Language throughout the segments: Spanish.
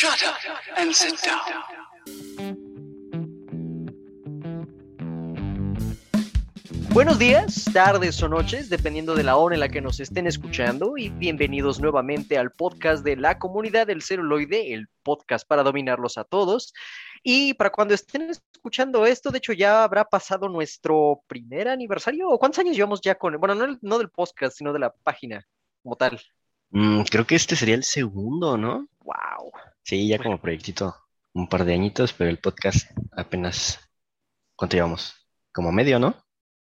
Shut up and sit down. Buenos días, tardes o noches, dependiendo de la hora en la que nos estén escuchando, y bienvenidos nuevamente al podcast de la comunidad del celuloide, el podcast para dominarlos a todos. Y para cuando estén escuchando esto, de hecho ya habrá pasado nuestro primer aniversario. ¿O ¿Cuántos años llevamos ya con, bueno, no, no del podcast, sino de la página como tal? Mm, creo que este sería el segundo, ¿no? ¡Wow! Sí, ya como proyectito, un par de añitos, pero el podcast apenas, ¿cuánto llevamos? Como medio, ¿no?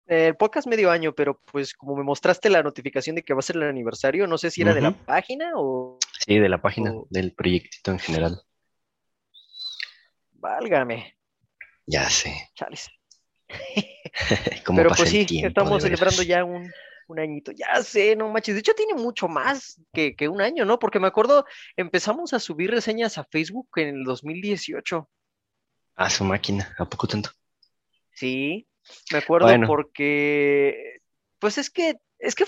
El podcast medio año, pero pues como me mostraste la notificación de que va a ser el aniversario, no sé si era de la página o Sí, de la página, del proyectito en general. válgame, Ya sé. chales. ¿Cómo Pero pues sí, tiempo, estamos celebrando ya un, un añito. Ya sé, no manches. De hecho, tiene mucho más que, que un año, ¿no? Porque me acuerdo, empezamos a subir reseñas a Facebook en el 2018. Ah, su máquina, ¿a poco tanto? Sí, me acuerdo Bueno. porque, pues es que, es que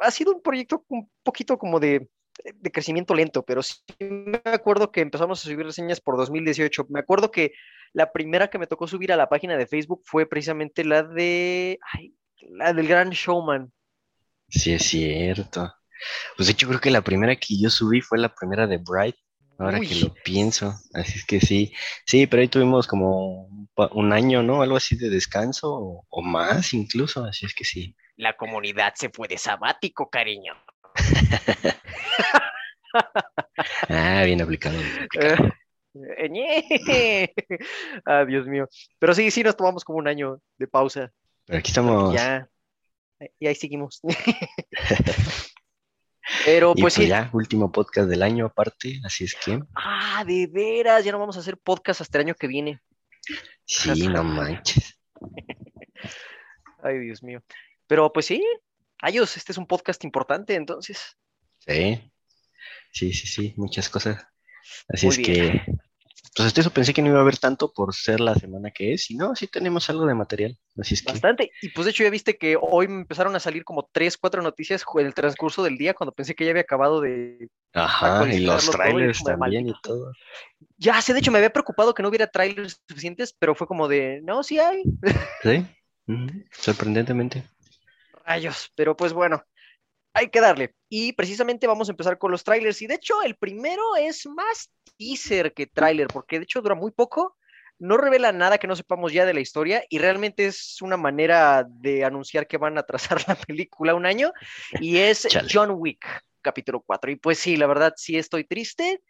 ha sido un proyecto un poquito como de, de crecimiento lento, pero sí me acuerdo que empezamos a subir reseñas por 2018. Me acuerdo que la primera que me tocó subir a la página de Facebook fue precisamente la de, ay, la del Gran Showman. Sí, es cierto. Pues de hecho creo que la primera que yo subí fue la primera de Bright, ahora que lo pienso. Así es que sí, sí, pero ahí tuvimos como un año, ¿no? Algo así de descanso o, o más incluso, así es que sí. La comunidad se fue de sabático, cariño. Ah, bien aplicado. bien aplicado. Eh. Ah, Dios mío. Pero sí, sí nos tomamos como un año de pausa. Pero aquí estamos. Ya. Y ahí seguimos. Pero Y pues pues sí. ya, último podcast del año aparte, así es que Ah, de veras, ya no vamos a hacer podcast hasta el año que viene. sí, no manches. Ay, Dios mío. Pero pues sí, Ayos, este es un podcast importante, entonces. Sí, sí, sí, sí, muchas cosas. Así Muy es bien. que, pues hasta eso pensé que no iba a haber tanto por ser la semana que es, y no, sí tenemos algo de material. Así es que, Bastante. Y pues de hecho ya viste que hoy me empezaron a salir como tres, cuatro noticias en el transcurso del día cuando pensé que ya había acabado de... ajá, y los actualizarlo todo y trailers también y todo. Ya sé, de hecho me había preocupado que no hubiera trailers suficientes, pero fue como de, no, sí hay. Sí, sorprendentemente. Rayos, pero pues bueno, hay que darle. Y precisamente vamos a empezar con los trailers. Y de hecho, el primero es más teaser que trailer, porque de hecho dura muy poco, no revela nada que no sepamos ya de la historia y realmente es una manera de anunciar que van a trazar la película un año. Y es Chale. John Wick, capítulo 4. Y pues sí, la verdad sí estoy triste.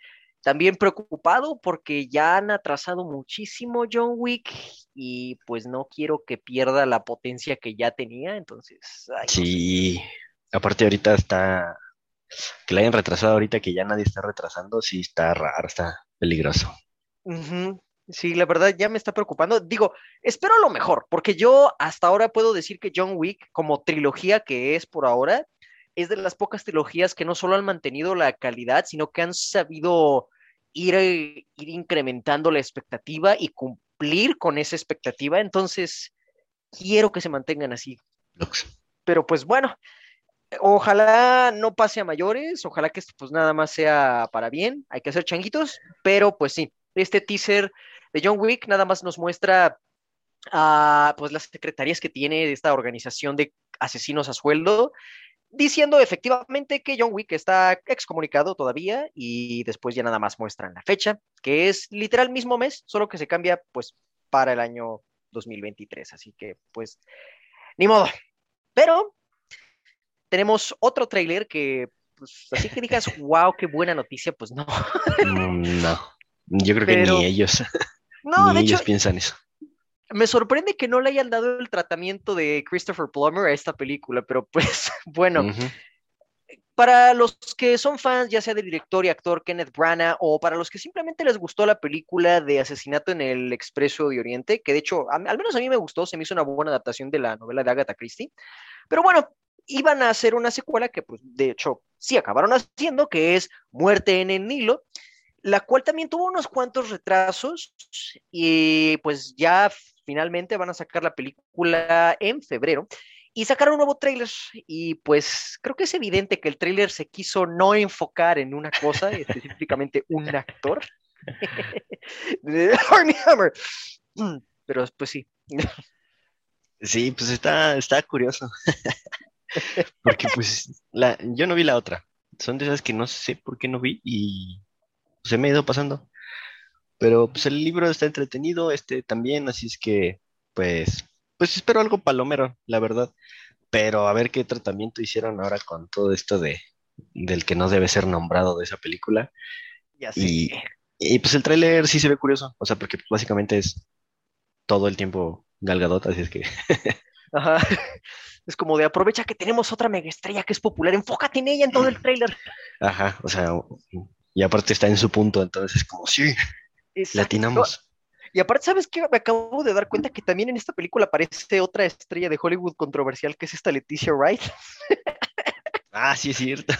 También preocupado porque ya han atrasado muchísimo John Wick y pues no quiero que pierda la potencia que ya tenía, entonces... ay, no sé. Aparte ahorita está, que la hayan retrasado ahorita que ya nadie está retrasando, sí está raro, está peligroso. Sí, la verdad ya me está preocupando. Digo, espero lo mejor, porque yo hasta ahora puedo decir que John Wick, como trilogía que es por ahora, es de las pocas trilogías que no solo han mantenido la calidad, sino que han sabido ir, ir incrementando la expectativa y cumplir con esa expectativa. Entonces, quiero que se mantengan así. Lux. Pero pues bueno, ojalá no pase a mayores, ojalá que esto pues nada más sea para bien, hay que hacer changuitos, pero pues sí, este teaser de John Wick nada más nos muestra ah, pues las secretarías que tiene esta organización de asesinos a sueldo, diciendo efectivamente que John Wick está excomunicado todavía y después ya nada más muestran la fecha, que es literal mismo mes, solo que se cambia pues para el año 2023, así que pues ni modo. Pero tenemos otro tráiler que, pues, así que digas, wow, qué buena noticia, pues no. Mm, No, yo creo que ni ellos, No, ni de hecho, ellos piensan eso. me sorprende que no le hayan dado el tratamiento de Christopher Plummer a esta película, pero pues, bueno, para los que son fans, ya sea del director y actor Kenneth Branagh, o para los que simplemente les gustó la película de Asesinato en el Expreso de Oriente, que de hecho, a- al menos a mí me gustó, se me hizo una buena adaptación de la novela de Agatha Christie, pero bueno, iban a hacer una secuela que, pues, de hecho, sí acabaron haciendo, que es Muerte en el Nilo, la cual también tuvo unos cuantos retrasos y pues ya finalmente van a sacar la película en febrero y sacaron un nuevo tráiler y pues creo que es evidente que el tráiler se quiso no enfocar en una cosa, específicamente un actor. Hammer. Pero pues sí. Sí, pues está, está curioso. Porque pues la, yo no vi la otra. Son de esas que no sé por qué no vi y se me ha ido pasando. Pero pues el libro está entretenido, este también, así es que pues, pues espero algo palomero, la verdad. Pero a ver qué tratamiento hicieron ahora con todo esto de del que no debe ser nombrado de esa película. Ya sé. Y, y, pues el tráiler sí se ve curioso, o sea, porque básicamente es todo el tiempo Galgadot, así es que Ajá. Es como de aprovecha que tenemos otra mega estrella que es popular, enfócate en ella en todo el tráiler. Ajá, o sea, y aparte está en su punto, entonces es como, sí, latinamos. Y aparte, ¿sabes qué? Me acabo de dar cuenta que también en esta película aparece otra estrella de Hollywood controversial, que es esta Leticia Wright. Ah, sí es cierto.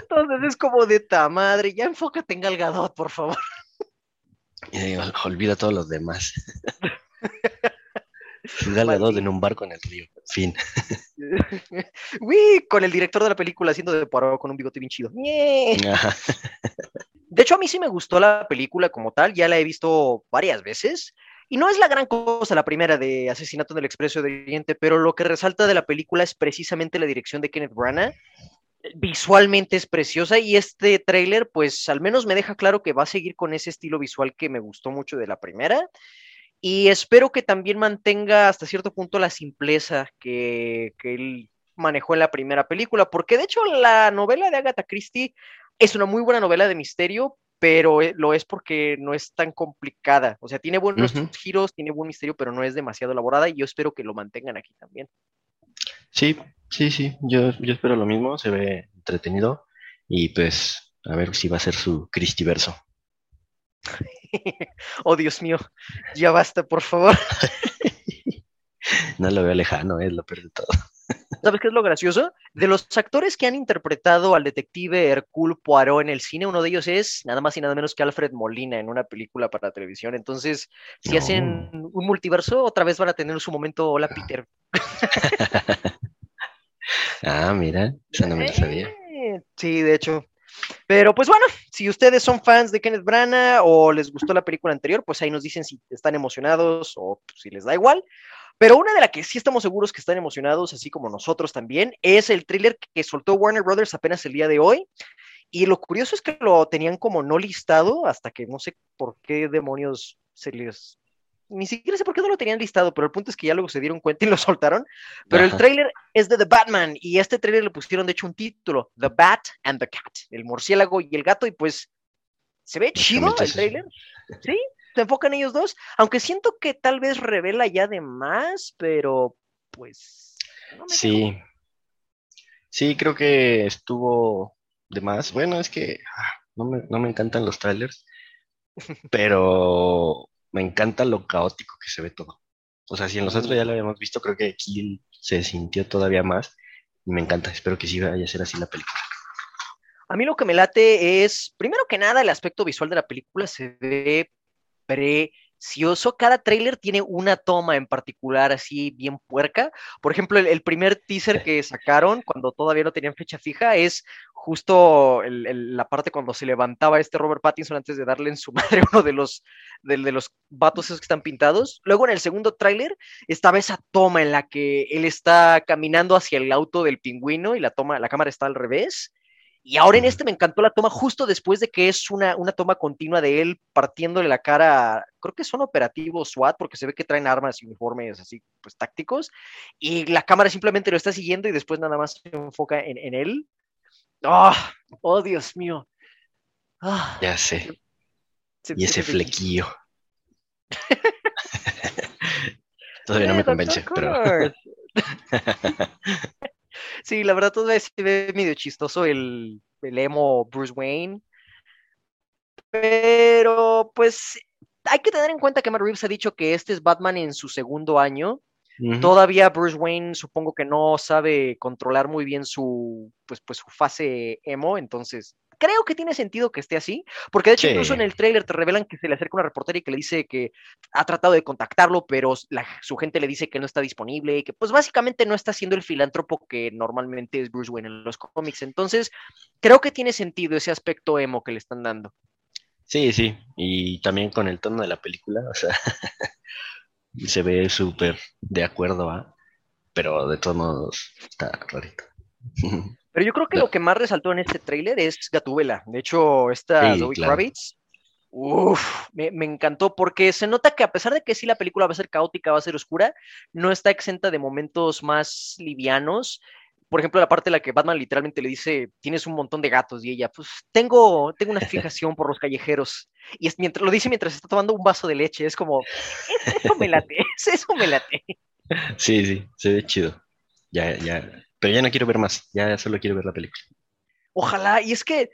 Entonces es como de ta madre, ya enfócate en Gal Gadot, por favor. Ol- olvida a todos los demás. Gal Gadot en un barco en el río. Fin. Uy, con el director de la película haciendo de Poirot con un bigote bien chido. De hecho, a mí sí me gustó la película como tal, ya la he visto varias veces. Y no es la gran cosa la primera de Asesinato en el Expreso de Oriente, pero lo que resalta de la película es precisamente la dirección de Kenneth Branagh. Visualmente es preciosa y este tráiler, pues al menos me deja claro que va a seguir con ese estilo visual que me gustó mucho de la primera. Y espero que también mantenga hasta cierto punto la simpleza que, que él manejó en la primera película, porque de hecho la novela de Agatha Christie es una muy buena novela de misterio, pero eh, lo es porque no es tan complicada. O sea, tiene buenos giros, tiene buen misterio, pero no es demasiado elaborada y yo espero que lo mantengan aquí también. Sí, sí, sí. Yo, yo espero lo mismo. Se ve entretenido. Y pues, a ver si va a ser su Cristiverso. oh, Dios mío, ya basta, por favor. No lo veo lejano, es lo peor de todo. ¿Sabes qué es lo gracioso? De los actores que han interpretado al detective Hercule Poirot en el cine, uno de ellos es nada más y nada menos que Alfred Molina en una película para televisión. Entonces, si No. hacen un multiverso, otra vez van a tener su momento Hola Peter. Ah, mira, esa no me la sabía. Eh, Sí, de hecho. Pero pues bueno, si ustedes son fans de Kenneth Branagh o les gustó la película anterior, pues ahí nos dicen si están emocionados o si les da igual. Pero una de las que sí estamos seguros que están emocionados, así como nosotros también, es el thriller que soltó Warner Brothers apenas el día de hoy. Y lo curioso es que lo tenían como no listado hasta que no sé por qué demonios se les... Ni siquiera sé por qué no lo tenían listado, pero el punto es que ya luego se dieron cuenta y lo soltaron. Pero el tráiler es de The Batman y este tráiler le pusieron de hecho un título, The Bat and the Cat, el murciélago y el gato y pues se ve chido el tráiler. Sí, se enfocan ellos dos, aunque siento que tal vez revela ya de más, pero pues no me Sí. Sí, creo que estuvo de más. Bueno, es que ah, no me, no me encantan los trailers, pero me encanta lo caótico que se ve todo. O sea, si en los otros ya lo habíamos visto, creo que aquí se sintió todavía más y me encanta. Espero que sí vaya a ser así la película. A mí lo que me late es, primero que nada, el aspecto visual de la película se ve precioso. Cada tráiler tiene una toma en particular así bien puerca. Por ejemplo, el, primer teaser que sacaron cuando todavía no tenían fecha fija es justo la parte cuando se levantaba este Robert Pattinson antes de darle en su madre uno de los, de, de los vatos esos que están pintados. Luego en el segundo tráiler estaba esa toma en la que él está caminando hacia el auto del pingüino y la toma, la cámara está al revés. Y ahora en este me encantó la toma justo después de que es una, una toma continua de él partiéndole la cara, creo que son operativos SWAT, porque se ve que traen armas y uniformes así, pues tácticos, y la cámara simplemente lo está siguiendo y después nada más se enfoca en, en él. ¡Oh! ¡Oh, Dios mío! Ah, Ya sé. se- Y ese se- flequillo. Todavía no me convence, pero. Sí, la verdad todavía se ve medio chistoso el, el emo Bruce Wayne. Pero pues hay que tener en cuenta que Matt Reeves ha dicho que este es Batman en su segundo año. Todavía Bruce Wayne supongo que no sabe controlar muy bien su pues, pues su fase emo, entonces creo que tiene sentido que esté así, porque de hecho Sí. incluso en el tráiler te revelan que se le acerca una reportera y que le dice que ha tratado de contactarlo, pero la- su gente le dice que no está disponible y que pues básicamente no está siendo el filántropo que normalmente es Bruce Wayne en los cómics. Entonces, creo que tiene sentido ese aspecto emo que le están dando. Sí, sí, y también con el tono de la película, o sea, se ve súper de acuerdo a, pero de todos modos está rarito. Pero yo creo que lo que más resaltó en este tráiler es Gatubela. De hecho, esta Sí, Zoe claro. Kravitz, uf, me, me encantó porque se nota que a pesar de que sí la película va a ser caótica, va a ser oscura, no está exenta de momentos más livianos. Por ejemplo, la parte en la que Batman literalmente le dice, tienes un montón de gatos, y ella, pues tengo, tengo una fijación por los callejeros. Y es mientras, lo dice mientras está tomando un vaso de leche, es como, eso me late, eso me late. Sí, sí, se ve chido. Ya, ya, pero ya no quiero ver más, ya solo quiero ver la película. Ojalá, y es que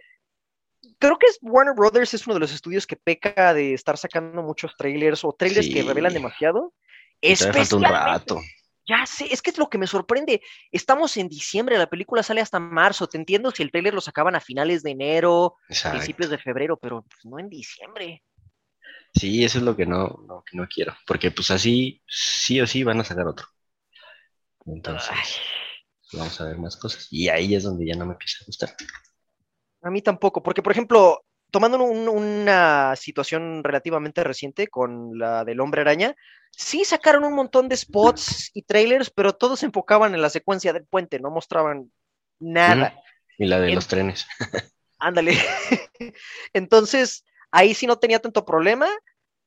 creo que Warner Brothers es uno de los estudios que peca de estar sacando muchos trailers o trailers que revelan demasiado. Un rato. ya sé, es que es lo que me sorprende. Estamos en diciembre, la película sale hasta marzo. Te entiendo si el trailer lo sacaban a finales de enero, Exacto. principios de febrero, pero pues, no en diciembre. Sí, eso es lo que no, no, que no quiero, porque pues así sí o sí van a sacar otro. Entonces, Ay, vamos a ver más cosas. Y ahí es donde ya no me empieza a gustar. a mí tampoco, porque por ejemplo, tomando un- una situación relativamente reciente con la del hombre araña, sí sacaron un montón de spots y trailers, pero todos se enfocaban en la secuencia del puente, no mostraban nada. Y la de En- los trenes. Ándale. Entonces, ahí sí no tenía tanto problema,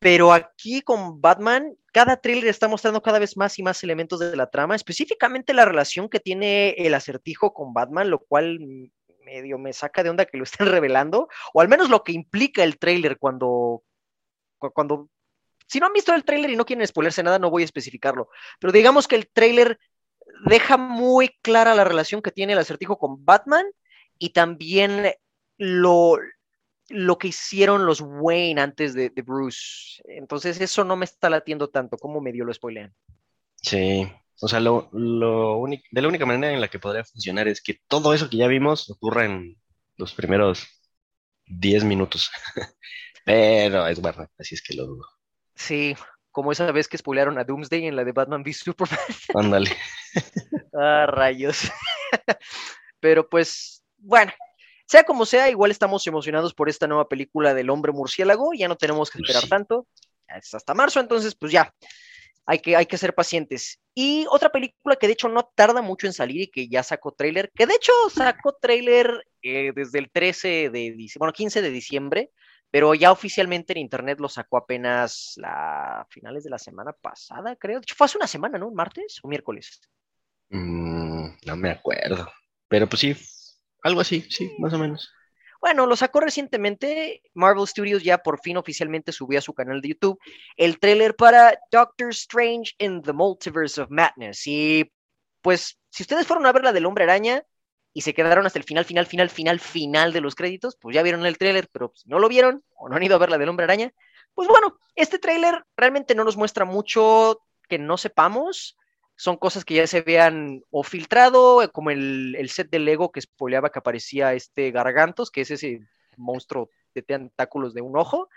pero aquí con Batman, cada thriller está mostrando cada vez más y más elementos de la trama, específicamente la relación que tiene el acertijo con Batman, lo cual medio me saca de onda que lo estén revelando, o al menos lo que implica el tráiler cuando, cu- cuando, si no han visto el tráiler y no quieren spoilerse nada, no voy a especificarlo, pero digamos que el tráiler deja muy clara la relación que tiene el acertijo con Batman y también lo, lo que hicieron los Wayne antes de, de Bruce. Entonces eso no me está latiendo tanto, como medio lo spoilean. Sí. O sea, lo, lo único, de la única manera en la que podría funcionar es que todo eso que ya vimos ocurra en los primeros 10 minutos. Pero es bueno, así es que lo dudo. Sí, como esa vez que spoilearon a Doomsday en la de Batman v Superman. Ándale. ah, rayos. Pero pues, bueno, sea como sea, igual estamos emocionados por esta nueva película del hombre murciélago. Ya no tenemos que Pues esperar sí. tanto. Es hasta marzo, entonces, pues ya. Hay que, hay que ser pacientes. Y otra película que de hecho no tarda mucho en salir y que ya sacó tráiler, que de hecho sacó tráiler eh, desde el 13 de diciembre, bueno, 15 de diciembre, pero ya oficialmente en internet lo sacó apenas la finales de la semana pasada, creo. De hecho, fue hace una semana, ¿no? ¿Martes o miércoles? Mm, no me acuerdo. Pero pues sí, algo así, sí, más o menos. Bueno, lo sacó recientemente. Marvel Studios ya por fin oficialmente subió a su canal de YouTube el tráiler para Doctor Strange in the Multiverse of Madness. Y pues, si ustedes fueron a ver la del Hombre Araña y se quedaron hasta el final, final, final, final, final de los créditos, pues ya vieron el tráiler, pero si no lo vieron o no han ido a ver la del Hombre Araña, pues bueno, este tráiler realmente no nos muestra mucho que no sepamos. Son cosas que ya se habían o filtrado, eh, como el, el set de Lego que spoileaba que aparecía este Gargantos, que es ese monstruo de tentáculos de un ojo,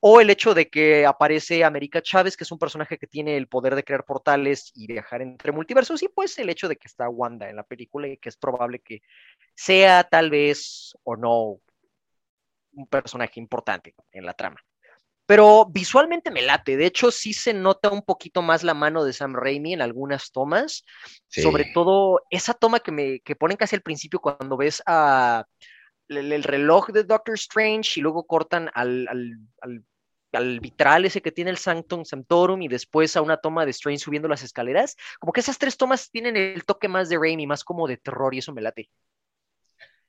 o el hecho de que aparece América Chávez, que es un personaje que tiene el poder de crear portales y viajar entre multiversos, y pues el hecho de que está Wanda en la película y que es probable que sea tal vez o no un personaje importante en la trama. Pero visualmente me late, de hecho sí se nota un poquito más la mano de Sam Raimi en algunas tomas, Sí. sobre todo esa toma que me que ponen casi al principio cuando ves a el, el reloj de Doctor Strange y luego cortan al, al, al, al vitral ese que tiene el Sanctum Sanctorum y después a una toma de Strange subiendo las escaleras, como que esas tres tomas tienen el toque más de Raimi, más como de terror y eso me late.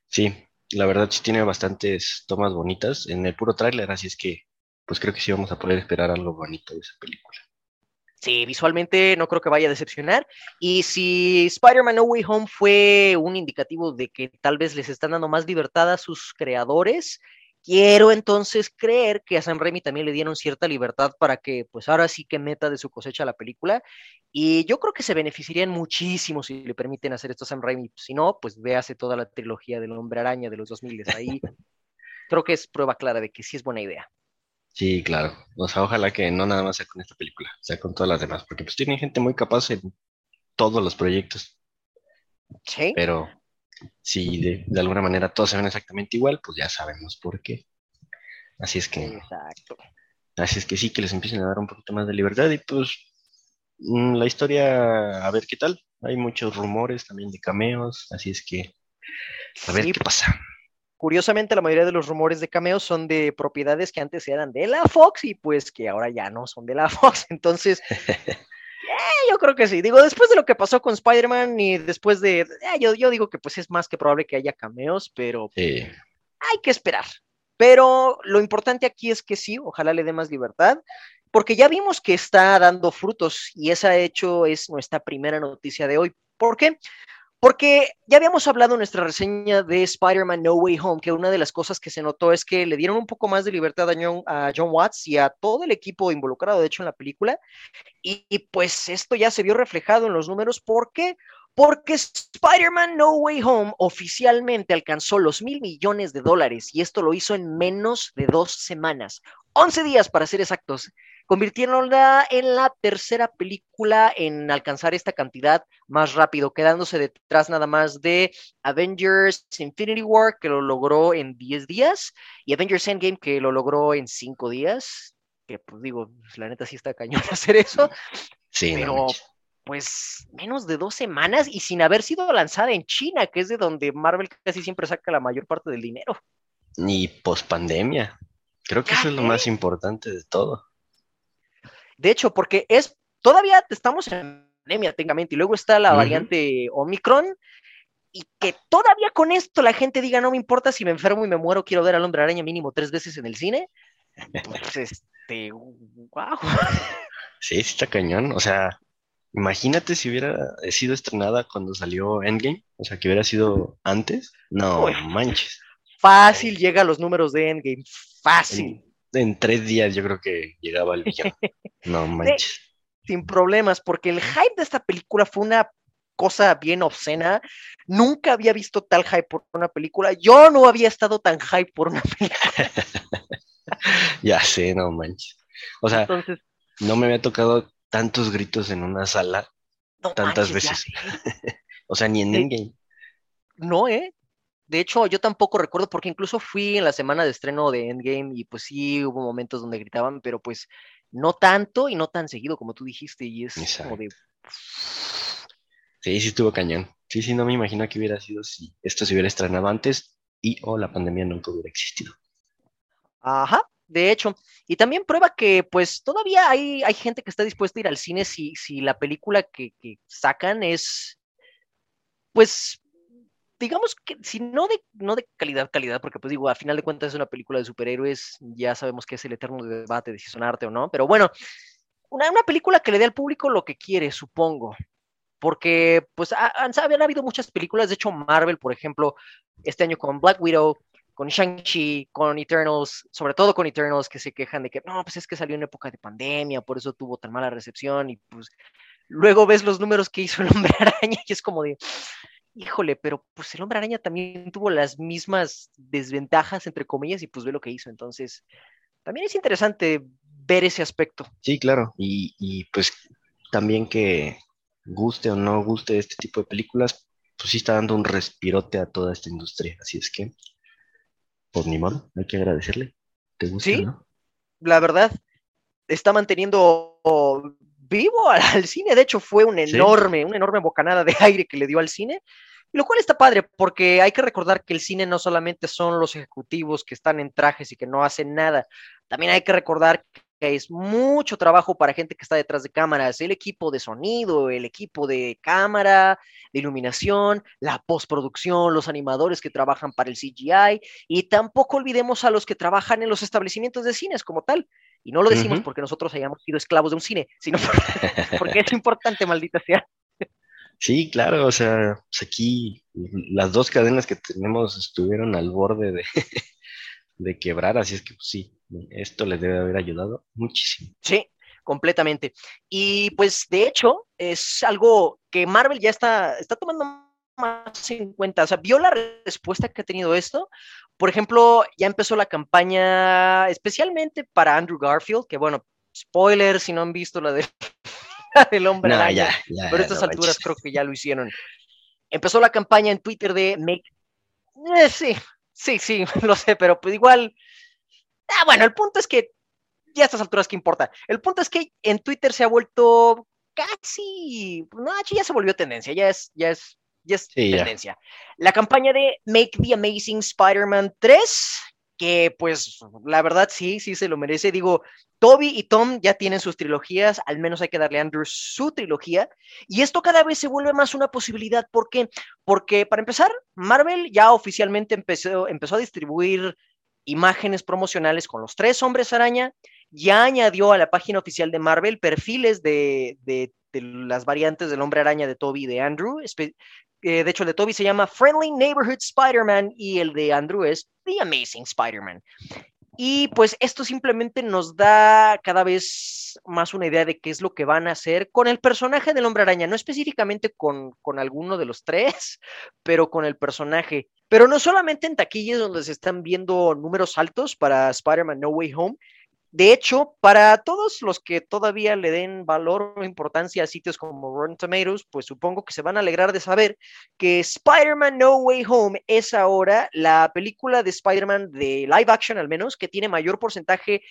Sí, la verdad sí tiene bastantes tomas bonitas en el puro tráiler, así es que pues creo que sí vamos a poder esperar algo bonito de esa película. Sí, visualmente no creo que vaya a decepcionar. Y si Spider-Man No Way Home fue un indicativo de que tal vez les están dando más libertad a sus creadores, quiero entonces creer que a Sam Raimi también le dieron cierta libertad para que, pues ahora sí que meta de su cosecha la película. Y yo creo que se beneficiarían muchísimo si le permiten hacer esto a Sam Raimi. Si no, pues véase toda la trilogía del Hombre Araña de los 2000. Ahí creo que es prueba clara de que sí es buena idea. Sí, claro. O sea, ojalá que no nada más sea con esta película, sea con todas las demás, porque pues tienen gente muy capaz en todos los proyectos, Sí. pero si de, de alguna manera todos se ven exactamente igual, pues ya sabemos por qué. Así es que, Exacto. así es que sí, que les empiecen a dar un poquito más de libertad y pues mm, la historia, a ver qué tal. Hay muchos rumores también de cameos, así es que a ver Sí, qué pasa. Curiosamente, la mayoría de los rumores de cameos son de propiedades que antes eran de la Fox y pues que ahora ya no son de la Fox. Entonces, eh, yo creo que sí. Digo, después de lo que pasó con Spider-Man y después de... eh, yo, yo digo que pues es más que probable que haya cameos, pero Sí, hay que esperar. Pero lo importante aquí es que sí, ojalá le dé más libertad, porque ya vimos que está dando frutos y esa de hecho es nuestra primera noticia de hoy. ¿Por qué? Porque ya habíamos hablado en nuestra reseña de Spider-Man No Way Home, que una de las cosas que se notó es que le dieron un poco más de libertad a John, a John Watts y a todo el equipo involucrado, de hecho, en la película. Y, y pues esto ya se vio reflejado en los números. ¿Por qué? Porque Spider-Man No Way Home oficialmente alcanzó los mil millones de dólares y esto lo hizo en menos de dos semanas, 11 días para ser exactos, convirtiéndola en la tercera película en alcanzar esta cantidad más rápido, quedándose detrás nada más de Avengers Infinity War, que lo logró en 10 días, y Avengers Endgame, que lo logró en 5 días, que pues digo, la neta sí está cañón hacer eso, sí, pero pues menos de dos semanas y sin haber sido lanzada en China, que es de donde Marvel casi siempre saca la mayor parte del dinero. Ni pospandemia. Creo que eso es lo más importante de todo. De hecho, porque es, todavía estamos en pandemia técnicamente, y luego está la variante Omicron, y que todavía con esto la gente diga, no me importa si me enfermo y me muero, quiero ver al hombre araña mínimo tres veces en el cine, pues este, wow. Sí, sí está cañón. O sea, imagínate si hubiera sido estrenada cuando salió Endgame. O sea, que hubiera sido antes. No Uy. manches. Fácil llega a los números de Endgame, fácil. En, tres días yo creo que llegaba el villano. No manches. sin problemas, porque el hype de esta película fue una cosa bien obscena. Nunca había visto tal hype por una película. Yo no había estado tan hype por una película. Ya sé, no manches. O sea, Entonces, no me había tocado tantos gritos en una sala no tantas manches, veces. O sea, ni en Sí. Endgame. No, ¿eh? De hecho, yo tampoco recuerdo, porque incluso fui en la semana de estreno de Endgame y pues sí hubo momentos donde gritaban, pero pues no tanto y no tan seguido como tú dijiste. Y es como de. Sí, sí estuvo cañón. Sí, sí, no me imagino que hubiera sido si esto se hubiera estrenado antes y o la pandemia nunca hubiera existido. Ajá, de hecho. Y también prueba que pues todavía hay, hay gente que está dispuesta a ir al cine si, si la película que, que sacan es, pues, digamos que si no de, no de calidad, calidad, porque pues digo, a final de cuentas es una película de superhéroes, ya sabemos que es el eterno debate de si son arte o no, pero bueno, una, una película que le dé al público lo que quiere, supongo. Porque, pues, ha- han, habían habido muchas películas, de hecho, Marvel, por ejemplo, este año con Black Widow, con Shang-Chi, con Eternals, sobre todo con Eternals, que se quejan de que no, pues es que salió en época de pandemia, por eso tuvo tan mala recepción, y pues luego ves los números que hizo el hombre araña y es como de, híjole, pero pues el hombre araña también tuvo las mismas desventajas, entre comillas, y pues ve lo que hizo. Entonces, también es interesante ver ese aspecto. Sí, claro. Y, y pues también que guste o no guste este tipo de películas, pues sí está dando un respirote a toda esta industria. Así es que, pues ni modo, hay que agradecerle. ¿Te gusta, Sí. no? La verdad, está manteniendo vivo al, al cine. De hecho, fue un Sí. enorme, una enorme bocanada de aire que le dio al cine. Lo cual está padre, porque hay que recordar que el cine no solamente son los ejecutivos que están en trajes y que no hacen nada. También hay que recordar que es mucho trabajo para gente que está detrás de cámaras, el equipo de sonido, el equipo de cámara, de iluminación, la postproducción, los animadores que trabajan para el CGI, y tampoco olvidemos a los que trabajan en los establecimientos de cines como tal. Y no lo decimos porque nosotros hayamos sido esclavos de un cine, sino por- porque es importante, maldita sea. Sí, claro, o sea, pues aquí las dos cadenas que tenemos estuvieron al borde de, de quebrar, así es que pues, sí, esto les debe haber ayudado muchísimo. Sí, completamente. Y pues de hecho es algo que Marvel ya está, está tomando más en cuenta. O sea, vio la respuesta que ha tenido esto. Por ejemplo, ya empezó la campaña especialmente para Andrew Garfield, que bueno, spoiler si no han visto la, de, la del hombre No, araña, ya, ya, pero a estas no alturas creo que ya lo hicieron. Empezó la campaña en Twitter de Make... Eh, sí, sí, sí, lo sé, pero pues igual... Ah, bueno, el punto es que ya a estas alturas, ¿qué importa? El punto es que en Twitter se ha vuelto casi, no, ya se volvió tendencia, ya es, ya es, ya es Sí, ya. tendencia. La campaña de Make the Amazing Spider-Man 3, que pues la verdad sí, sí se lo merece. Digo, Toby y Tom ya tienen sus trilogías, al menos hay que darle a Andrew su trilogía, y esto cada vez se vuelve más una posibilidad. ¿Por qué? Porque para empezar, Marvel ya oficialmente empezó, empezó a distribuir imágenes promocionales con los tres hombres araña, ya añadió a la página oficial de Marvel perfiles de, de, de las variantes del hombre araña de Toby y de Andrew. Eh, de hecho, el de Toby se llama Friendly Neighborhood Spider-Man y el de Andrew es The Amazing Spider-Man. Y pues esto simplemente nos da cada vez más una idea de qué es lo que van a hacer con el personaje del hombre araña, no específicamente con, con alguno de los tres, pero con el personaje. Pero no solamente en taquillas donde se están viendo números altos para Spider-Man No Way Home. De hecho, para todos los que todavía le den valor o importancia a sitios como Rotten Tomatoes, pues supongo que se van a alegrar de saber que Spider-Man No Way Home es ahora la película de Spider-Man de live action al menos que tiene mayor porcentaje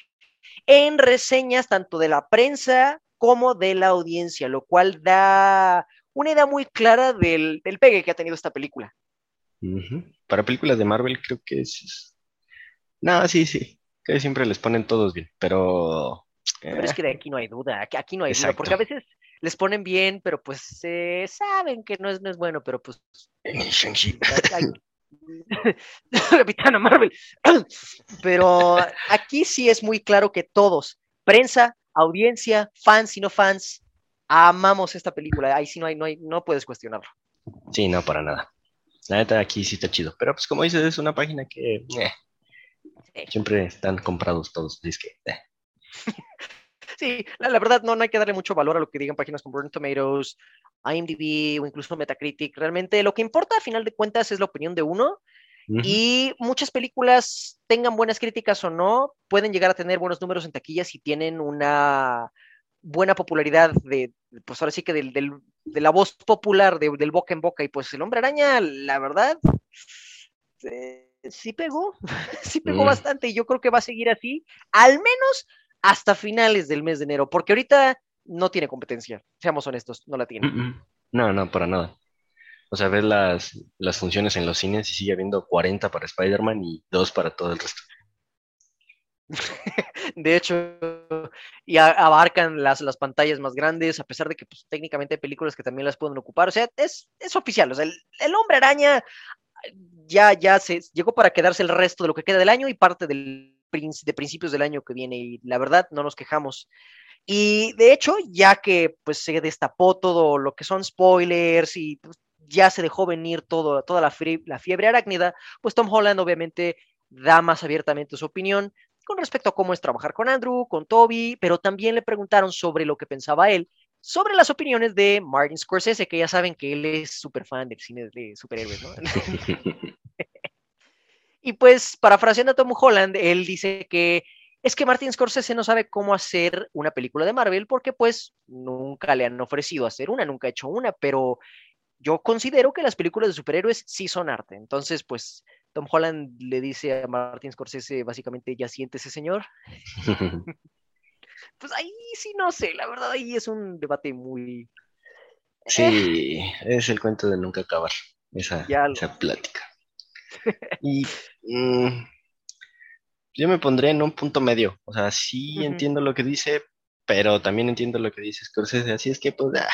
en reseñas tanto de la prensa como de la audiencia, lo cual da una idea muy clara del, del pegue que ha tenido esta película. Para películas de Marvel creo que es... No, sí, sí. Que siempre les ponen todos bien, pero... Pero es eh, que de aquí no hay duda, aquí, no hay duda, porque a veces les ponen bien, pero pues eh, saben que no es, no es bueno, pero pues Shang-Chi. Capitana Marvel. Pero aquí sí es muy claro que todos, prensa, audiencia, fans y no fans, amamos esta película. Ahí sí no hay, no hay, no puedes cuestionarlo. Sí, no, para nada. La neta, aquí sí está chido. Pero pues como dices, es una página que eh, Sí. siempre están comprados todos. Es que, eh. Sí, la, la verdad no, no hay que darle mucho valor a lo que digan páginas como Rotten Tomatoes, IMDb o incluso Metacritic. Realmente lo que importa a final de cuentas es la opinión de uno. Y muchas películas, tengan buenas críticas o no, pueden llegar a tener buenos números en taquillas si tienen una buena popularidad de, pues ahora sí que del, del, de la voz popular, de, del boca en boca. Y pues el hombre araña, la verdad, eh, sí pegó, sí pegó Mm. bastante. Y yo creo que va a seguir así, al menos hasta finales del mes de enero, porque ahorita no tiene competencia, seamos honestos, no la tiene. Mm, mm. No, no, para nada. O sea, ves las, las funciones en los cines y sigue habiendo 40 para Spider-Man y 2 para todo el resto. De hecho, y a- abarcan las, las pantallas más grandes, a pesar de que pues, técnicamente hay películas que también las pueden ocupar. O sea, es, es oficial. O sea, el, el hombre araña ya, ya se llegó para quedarse el resto de lo que queda del año y parte de principios del año que viene. Y la verdad, no nos quejamos. Y de hecho, ya que pues se destapó todo lo que son spoilers y pues, ya se dejó venir todo, toda la, la fiebre arácnida, pues Tom Holland obviamente da más abiertamente su opinión con respecto a cómo es trabajar con Andrew, con Toby, pero también le preguntaron sobre lo que pensaba él, sobre las opiniones de Martin Scorsese, que ya saben que él es súper fan del cine de superhéroes, ¿no? y pues, parafraseando a Tom Holland, él dice que es que Martin Scorsese no sabe cómo hacer una película de Marvel porque pues nunca le han ofrecido hacer una, nunca ha hecho una, pero yo considero que las películas de superhéroes sí son arte. Entonces, pues Tom Holland le dice a Martin Scorsese básicamente, ya siéntese señor. Pues ahí sí no sé, la verdad ahí es un debate muy... Sí, es el cuento de nunca acabar, esa, Ya lo- esa plática. Y mm, yo me pondré en un punto medio. O sea, sí entiendo lo que dice, pero también entiendo lo que dice Scorsese. Así es que, pues, ah,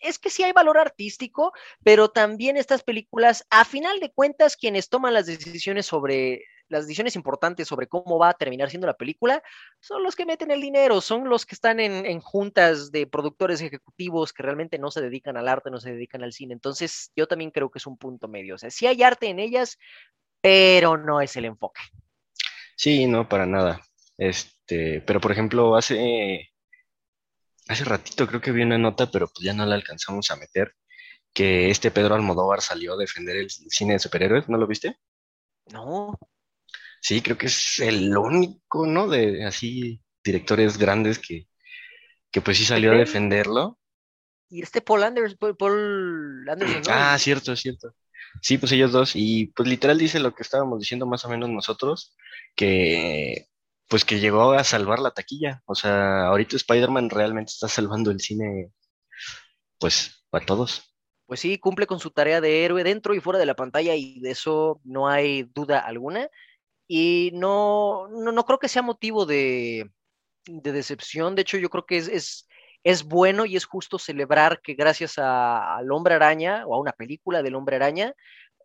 Es que sí hay valor artístico, pero también estas películas, a final de cuentas, quienes toman las decisiones sobre las decisiones importantes sobre cómo va a terminar siendo la película, son los que meten el dinero, son los que están en, en juntas de productores ejecutivos que realmente no se dedican al arte, no se dedican al cine. Entonces, yo también creo que es un punto medio. O sea, sí hay arte en ellas, pero no es el enfoque. sí, no, para nada. Este, pero por ejemplo, hace, hace ratito creo que vi una nota, pero pues ya no la alcanzamos a meter, que este Pedro Almodóvar salió a defender el cine de superhéroes, ¿no lo viste? No, Sí, creo que es el único, ¿no? De así directores grandes que, que pues sí salió a defenderlo. y este Paul Anderson, Paul, Paul Anderson, ¿no? Ah, cierto, cierto. Sí, pues ellos dos. Y pues literal dice lo que estábamos diciendo más o menos nosotros, que pues que llegó a salvar la taquilla. O sea, ahorita Spider-Man realmente está salvando el cine, pues, para todos. Pues sí, cumple con su tarea de héroe dentro y fuera de la pantalla y de eso no hay duda alguna. Y no, no, no creo que sea motivo de, de decepción. De hecho, yo creo que es, es, es bueno y es justo celebrar que gracias al Hombre Araña o a una película del Hombre Araña,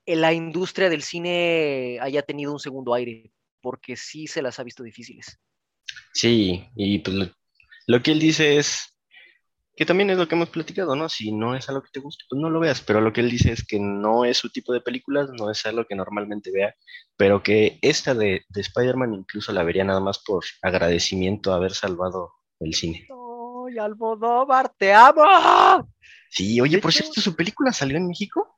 eh, la industria del cine haya tenido un segundo aire, porque sí se las ha visto difíciles. Sí, y pues lo que él dice es que también es lo que hemos platicado, ¿no? Si no es algo que te guste, pues no lo veas, pero lo que él dice es que no es su tipo de películas, no es algo que normalmente vea, pero que esta de, de Spider-Man incluso la vería nada más por agradecimiento a haber salvado el cine. ¡Ay, Almodóvar, te amo! Sí, oye, por cierto, ¿su película salió en México?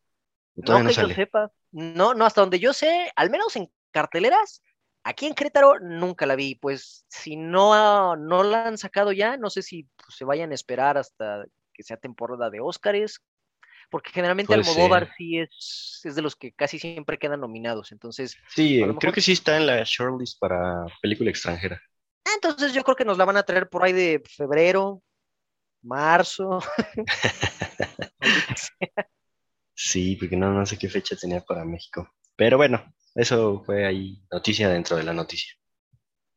¿O No no que yo sepa. No, no, hasta donde yo sé, al menos en carteleras, aquí en Querétaro nunca la vi. Pues si no, no la han sacado ya, no sé si pues, se vayan a esperar hasta que sea temporada de Óscares, porque generalmente Puede Almodóvar ser. sí es, es de los que casi siempre quedan nominados. Entonces, Sí, creo que sí está en la shortlist para película extranjera. ah, entonces yo creo que nos la van a traer por ahí de febrero, marzo. Sí, porque no, no sé qué fecha tenía para México. Pero bueno, eso fue ahí noticia dentro de la noticia.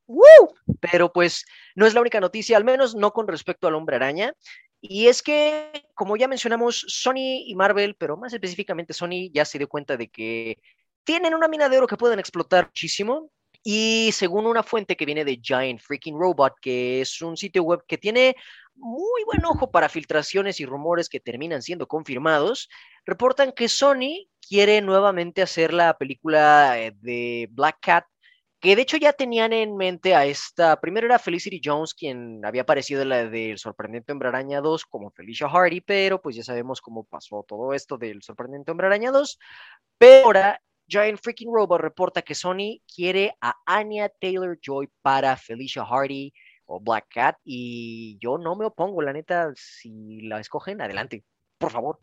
¡Woo! Pero pues no es la única noticia, al menos no con respecto al hombre araña. Y es que, como ya mencionamos, Sony y Marvel, pero más específicamente Sony, ya se dio cuenta de que tienen una mina de oro que pueden explotar muchísimo. Y según una fuente que viene de Giant Freaking Robot, que es un sitio web que tiene muy buen ojo para filtraciones y rumores que terminan siendo confirmados, reportan que Sony quiere nuevamente hacer la película eh, de Black Cat que de hecho ya tenían en mente a esta, primero era Felicity Jones, quien había aparecido en la del Sorprendente Hombre Araña 2 como Felicia Hardy, pero pues ya sabemos cómo pasó todo esto del Sorprendente Hombre Araña 2, pero ahora Giant Freaking Robot reporta que Sony quiere a Anya Taylor-Joy para Felicia Hardy o Black Cat y yo no me opongo, la neta, si la escogen, adelante, por favor.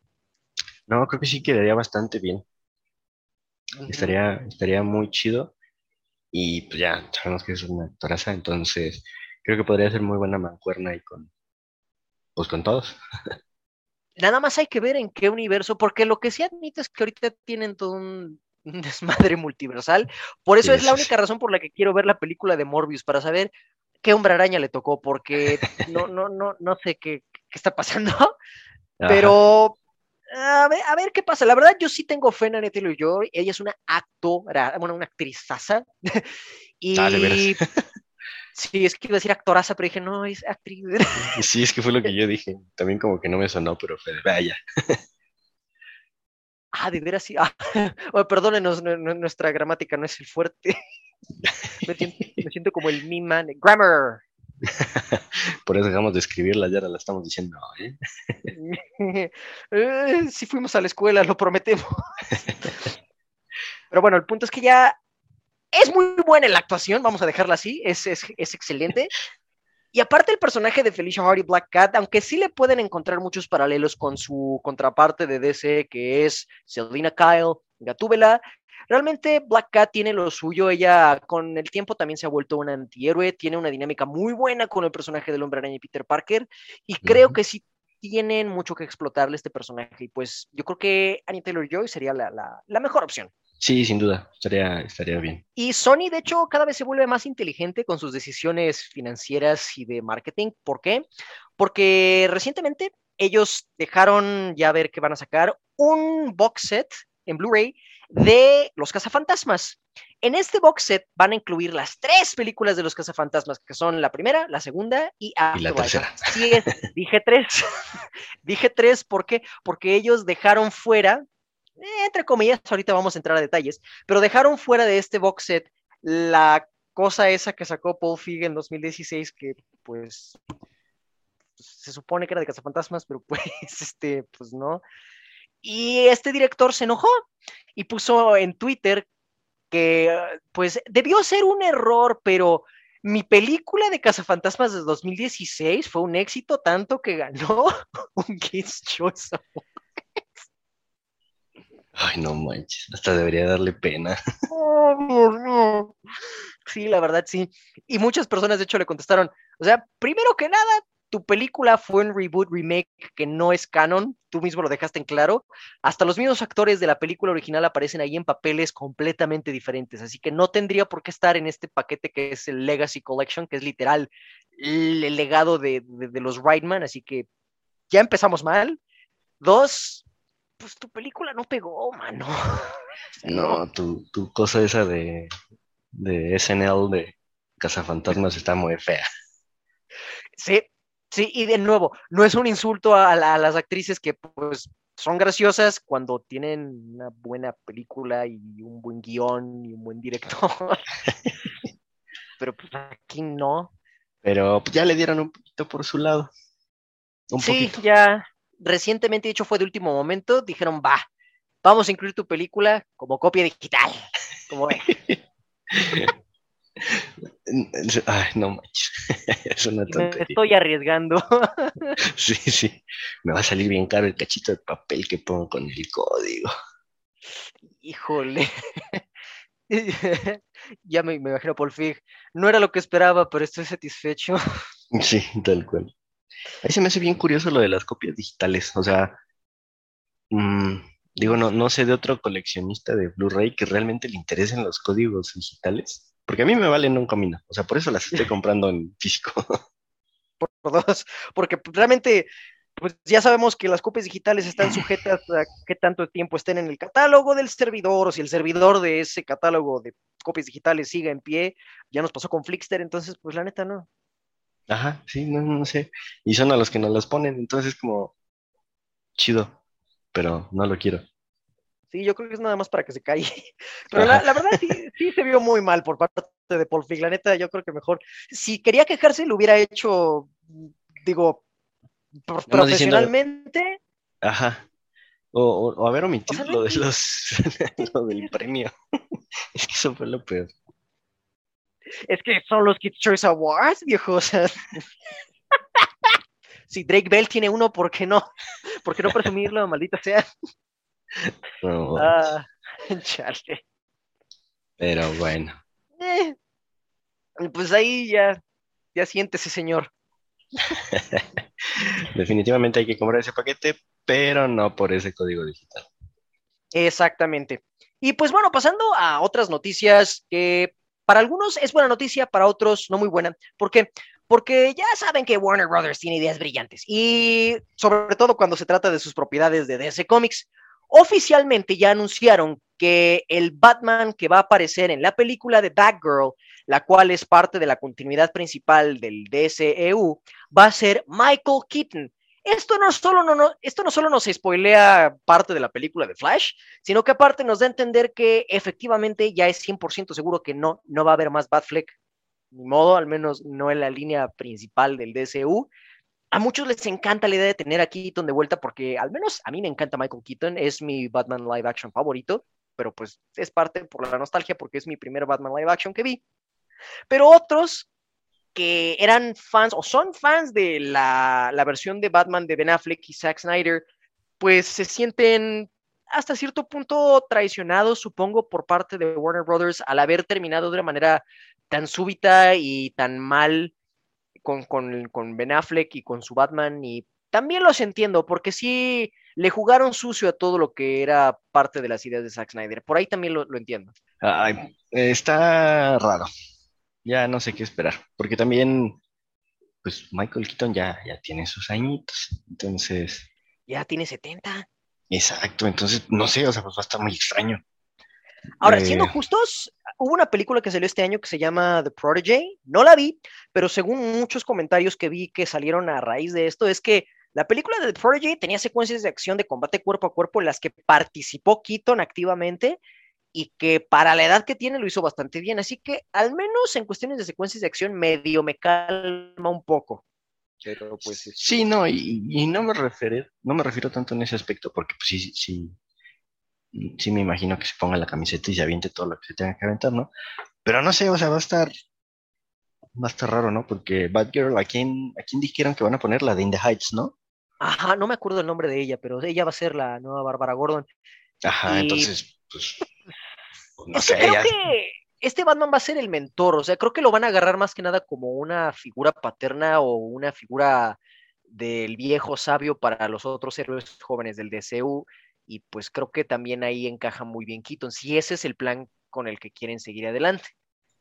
No, creo que sí quedaría bastante bien. Estaría, estaría muy chido. Y pues ya sabemos que es una actoraza, entonces creo que podría ser muy buena mancuerna y con, pues con todos. Nada más hay que ver en qué universo, porque lo que sí admito es que ahorita tienen todo un, un desmadre multiversal. Por eso Sí, es la única razón por la que quiero ver la película de Morbius, para saber qué hombre araña le tocó, porque no, no, no, no sé qué, qué está pasando, pero a ver, a ver qué pasa. La verdad, yo sí tengo fe en Anya Taylor-Joy. Ella es una actora, bueno, una actrizaza. y veras. sí, es que iba a decir actoraza, pero dije, no, es actriz. Sí, es que fue lo que yo dije. También como que no me sonó, pero fue de, vaya. Ah, de veras sí. Ah, oh, perdónenos, nu- nu- nuestra gramática no es el fuerte. me, siento, me siento como el meme man. Grammar. Por eso dejamos de escribirla, ya la estamos diciendo, ¿eh? Eh, sí fuimos a la escuela, lo prometemos. Pero bueno, el punto es que ya es muy buena en la actuación, vamos a dejarla así, es, es, es excelente. Y aparte el personaje de Felicia Hardy Black Cat, aunque sí le pueden encontrar muchos paralelos con su contraparte de DC, que es Selina Kyle, Gatúbela, realmente Black Cat tiene lo suyo, ella con el tiempo también se ha vuelto un antihéroe, tiene una dinámica muy buena con el personaje del hombre araña y Peter Parker, y creo que sí tienen mucho que explotarle este personaje, y pues yo creo que Anya Taylor-Joy sería la, la, la mejor opción. Sí, sin duda, estaría, estaría bien. Y Sony, de hecho, cada vez se vuelve más inteligente con sus decisiones financieras y de marketing. ¿Por qué? Porque recientemente ellos dejaron ya ver que van a sacar un box set en Blu-ray de Los Cazafantasmas. En este box set van a incluir las tres películas de Los Cazafantasmas, que son la primera, la segunda y, Y la tercera. Sí, es, dije tres. dije tres, ¿por qué? Porque ellos dejaron fuera, eh, entre comillas, ahorita vamos a entrar a detalles, pero dejaron fuera de este box set la cosa esa que sacó Paul Feig en 2016, que pues se supone que era de cazafantasmas, pero pues este, pues no. Y este director se enojó y puso en Twitter que pues debió ser un error, pero mi película de cazafantasmas de 2016 fue un éxito tanto que ganó un Kids Choice Award. Ay, no manches, hasta debería darle pena. Oh. Sí, la verdad sí. Y muchas personas de hecho le contestaron, o sea, primero que nada, tu película fue un reboot, remake que no es canon, tú mismo lo dejaste en claro. Hasta los mismos actores de la película original aparecen ahí en papeles completamente diferentes, así que no tendría por qué estar en este paquete que es el Legacy Collection, que es literal el, legado de, de, de los Reitman, así que ya empezamos mal. Dos, pues tu película no pegó, mano. No, tu, tu cosa esa de, de SNL de Cazafantasmas está muy fea. Sí, sí, y de nuevo, no es un insulto a, a las actrices que pues son graciosas cuando tienen una buena película y un buen guion y un buen director. Pero pues aquí no. Pero pues, ya le dieron un poquito por su lado. Un sí, poquito. ya recientemente, de hecho fue de último momento, dijeron, va, vamos a incluir tu película como copia digital. Como ven. Ay, no manches. Es una Me tontería. estoy arriesgando. Sí, sí. Me va a salir bien caro el cachito de papel que pongo con el código. Híjole. ya me, me imagino Paul Fig. No era lo que esperaba, pero estoy satisfecho. Sí, tal cual. Ahí se me hace bien curioso lo de las copias digitales. O sea, mm, digo, no, no sé de otro coleccionista de Blu-ray que realmente le interesen los códigos digitales. Porque a mí me valen un camino. O sea, por eso las estoy comprando en físico. por dos, porque realmente pues ya sabemos que las copias digitales están sujetas a qué tanto tiempo estén en el catálogo del servidor o si el servidor de ese catálogo de copias digitales siga en pie. Ya nos pasó con Flixster, entonces pues la neta no. Ajá, sí, no, no sé. Y son a los que nos las ponen, entonces como chido, pero no lo quiero. Sí, yo creo que es nada más para que se calle. Pero la, la verdad sí, sí se vio muy mal por parte de Paul Fig. La neta, yo creo que mejor, si quería quejarse, lo hubiera hecho, digo, diciendo- profesionalmente. Ajá. O, o, o haber omitido O sea, lo de los lo del premio. Es que eso fue lo peor. Es que son los Kids Choice Awards, viejo. O sea, si Drake Bell tiene uno, ¿por qué no? ¿Por qué no presumirlo, maldita sea? No, Ah, chale. pero bueno. Eh, Pues ahí ya, ya siéntese, señor. Definitivamente hay que comprar ese paquete, pero no por ese código digital. Exactamente. Y pues bueno, pasando a otras noticias que para algunos es buena noticia, para otros no muy buena. ¿Por qué? Porque ya saben que Warner Brothers tiene ideas brillantes y sobre todo cuando se trata de sus propiedades de DC Comics. Oficialmente ya anunciaron que el Batman que va a aparecer en la película de Batgirl, la cual es parte de la continuidad principal del DCEU, va a ser Michael Keaton. Esto no, solo, no, esto no solo nos spoilea parte de la película de Flash, sino que aparte nos da a entender que efectivamente ya es 100% seguro que no, no va a haber más Batfleck, ni modo, al menos no en la línea principal del DCU. A muchos les encanta la idea de tener a Keaton de vuelta porque al menos a mí me encanta Michael Keaton, es mi Batman live action favorito, pero pues es parte por la nostalgia porque es mi primer Batman live action que vi. Pero otros que eran fans o son fans de la, la versión de Batman de Ben Affleck y Zack Snyder, pues se sienten hasta cierto punto traicionados, supongo, por parte de Warner Brothers al haber terminado de una manera tan súbita y tan mal con, con, con Ben Affleck y con su Batman. Y también los entiendo, porque sí le jugaron sucio a todo lo que era parte de las ideas de Zack Snyder. Por ahí también lo, lo entiendo. Está raro. Ya no sé qué esperar. Porque también, pues Michael Keaton ya, ya tiene sus añitos. Entonces, Ya tiene 70. exacto. Entonces, no sé, o sea, pues va a estar muy extraño. Ahora, Eh, siendo justos, hubo una película que salió este año que se llama The Protege. No la vi, pero según muchos comentarios que vi que salieron a raíz de esto, es que la película de The Protege tenía secuencias de acción de combate cuerpo a cuerpo en las que participó Keaton activamente y que para la edad que tiene lo hizo bastante bien. Así que al menos en cuestiones de secuencias de acción medio me calma un poco. Pero pues este, Sí, no, y, y no me refiero, no me refiero tanto en ese aspecto, porque pues sí, sí, sí me imagino que se ponga la camiseta y se aviente todo lo que se tenga que aventar, ¿no? Pero no sé, o sea, va a estar, va a estar raro, ¿no? Porque Batgirl, ¿a quién, a quién dijeron que van a poner la de In the Heights, ¿no? Ajá, no me acuerdo el nombre de ella, pero ella va a ser la nueva Bárbara Gordon. Ajá, Y- entonces, pues, no Es que sé, creo ya- que este Batman va a ser el mentor, o sea, creo que lo van a agarrar más que nada como una figura paterna o una figura del viejo sabio para los otros héroes jóvenes del DCU, y pues creo que también ahí encaja muy bien Keaton, si ese es el plan con el que quieren seguir adelante.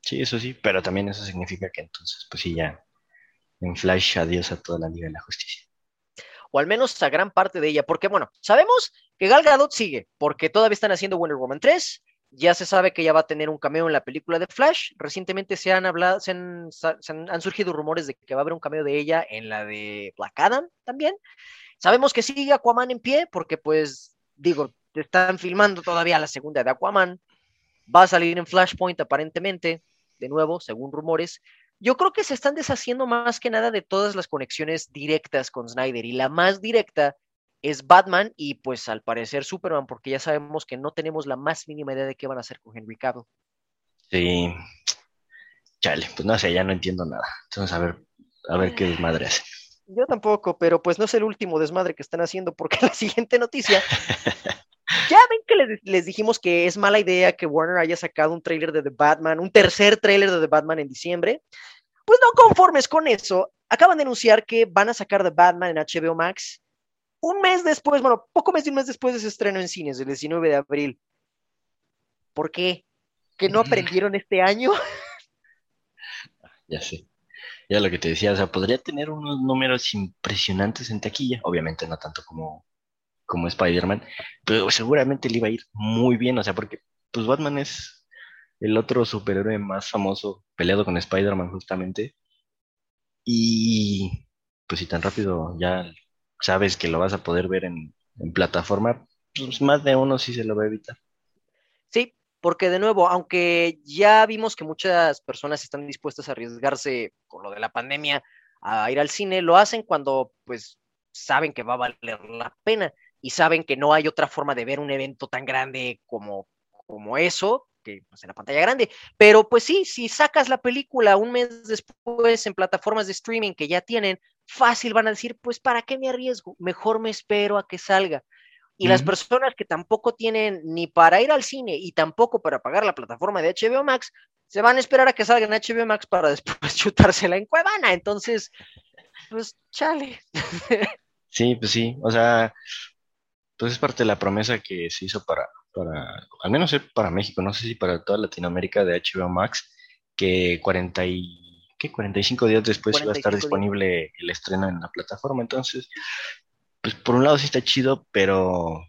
sí, eso sí, pero también eso significa que entonces, pues sí, ya en Flash, adiós a toda la Liga de la Justicia. O al menos a gran parte de ella, porque bueno, sabemos que Gal Gadot sigue, porque todavía están haciendo Wonder Woman 3, ya se sabe que ella va a tener un cameo en la película de Flash, recientemente se han hablado, se han, se han, han surgido rumores de que va a haber un cameo de ella en la de Black Adam también, sabemos que sigue Aquaman en pie, porque pues, digo, están filmando todavía la segunda de Aquaman, va a salir en Flashpoint aparentemente, de nuevo, según rumores, yo creo que se están deshaciendo más que nada de todas las conexiones directas con Snyder y la más directa es Batman y pues al parecer Superman porque ya sabemos que no tenemos la más mínima idea de qué van a hacer con Henry Cavill. Sí, chale, pues no sé, ya no entiendo nada. Entonces, a ver, a ver qué desmadre hace. Yo tampoco, pero pues no es el último desmadre que están haciendo porque la siguiente noticia, ya ven que les, les dijimos que es mala idea que Warner haya sacado un tráiler de The Batman, un tercer tráiler de The Batman en diciembre. Pues no conformes con eso, acaban de anunciar que van a sacar The Batman en HBO Max un mes después, bueno, poco más de un mes después de su estreno en cines, el 19 de abril. ¿Por qué? ¿Que no aprendieron este año? Ya sé. Ya lo que te decía, o sea, podría tener unos números impresionantes en taquilla, obviamente no tanto como, como Spider-Man, pero seguramente le iba a ir muy bien, o sea, porque pues Batman es el otro superhéroe más famoso, peleado con Spider-Man justamente, y pues si tan rápido ya sabes que lo vas a poder ver en, plataforma, pues más de uno sí se lo va a evitar. Sí, porque de nuevo, aunque ya vimos que muchas personas están dispuestas a arriesgarse con lo de la pandemia a ir al cine, lo hacen cuando pues saben que va a valer la pena y saben que no hay otra forma de ver un evento tan grande como, como eso, que pues, en la pantalla grande. Pero pues sí, si sacas la película un mes después en plataformas de streaming que ya tienen, fácil van a decir, pues ¿para qué me arriesgo? Mejor me espero a que salga. Y las personas que tampoco tienen ni para ir al cine y tampoco para pagar la plataforma de HBO Max, se van a esperar a que salga en HBO Max para después chutársela en Cuevana. Entonces, pues chale. Sí, pues sí, o sea, pues es parte de la promesa que se hizo para, para, al menos es para México, no sé si para toda Latinoamérica de HBO Max, que 40 y, ¿qué? 45 días después iba a 45 estar días. disponible el estreno en la plataforma, entonces, pues por un lado sí está chido, pero,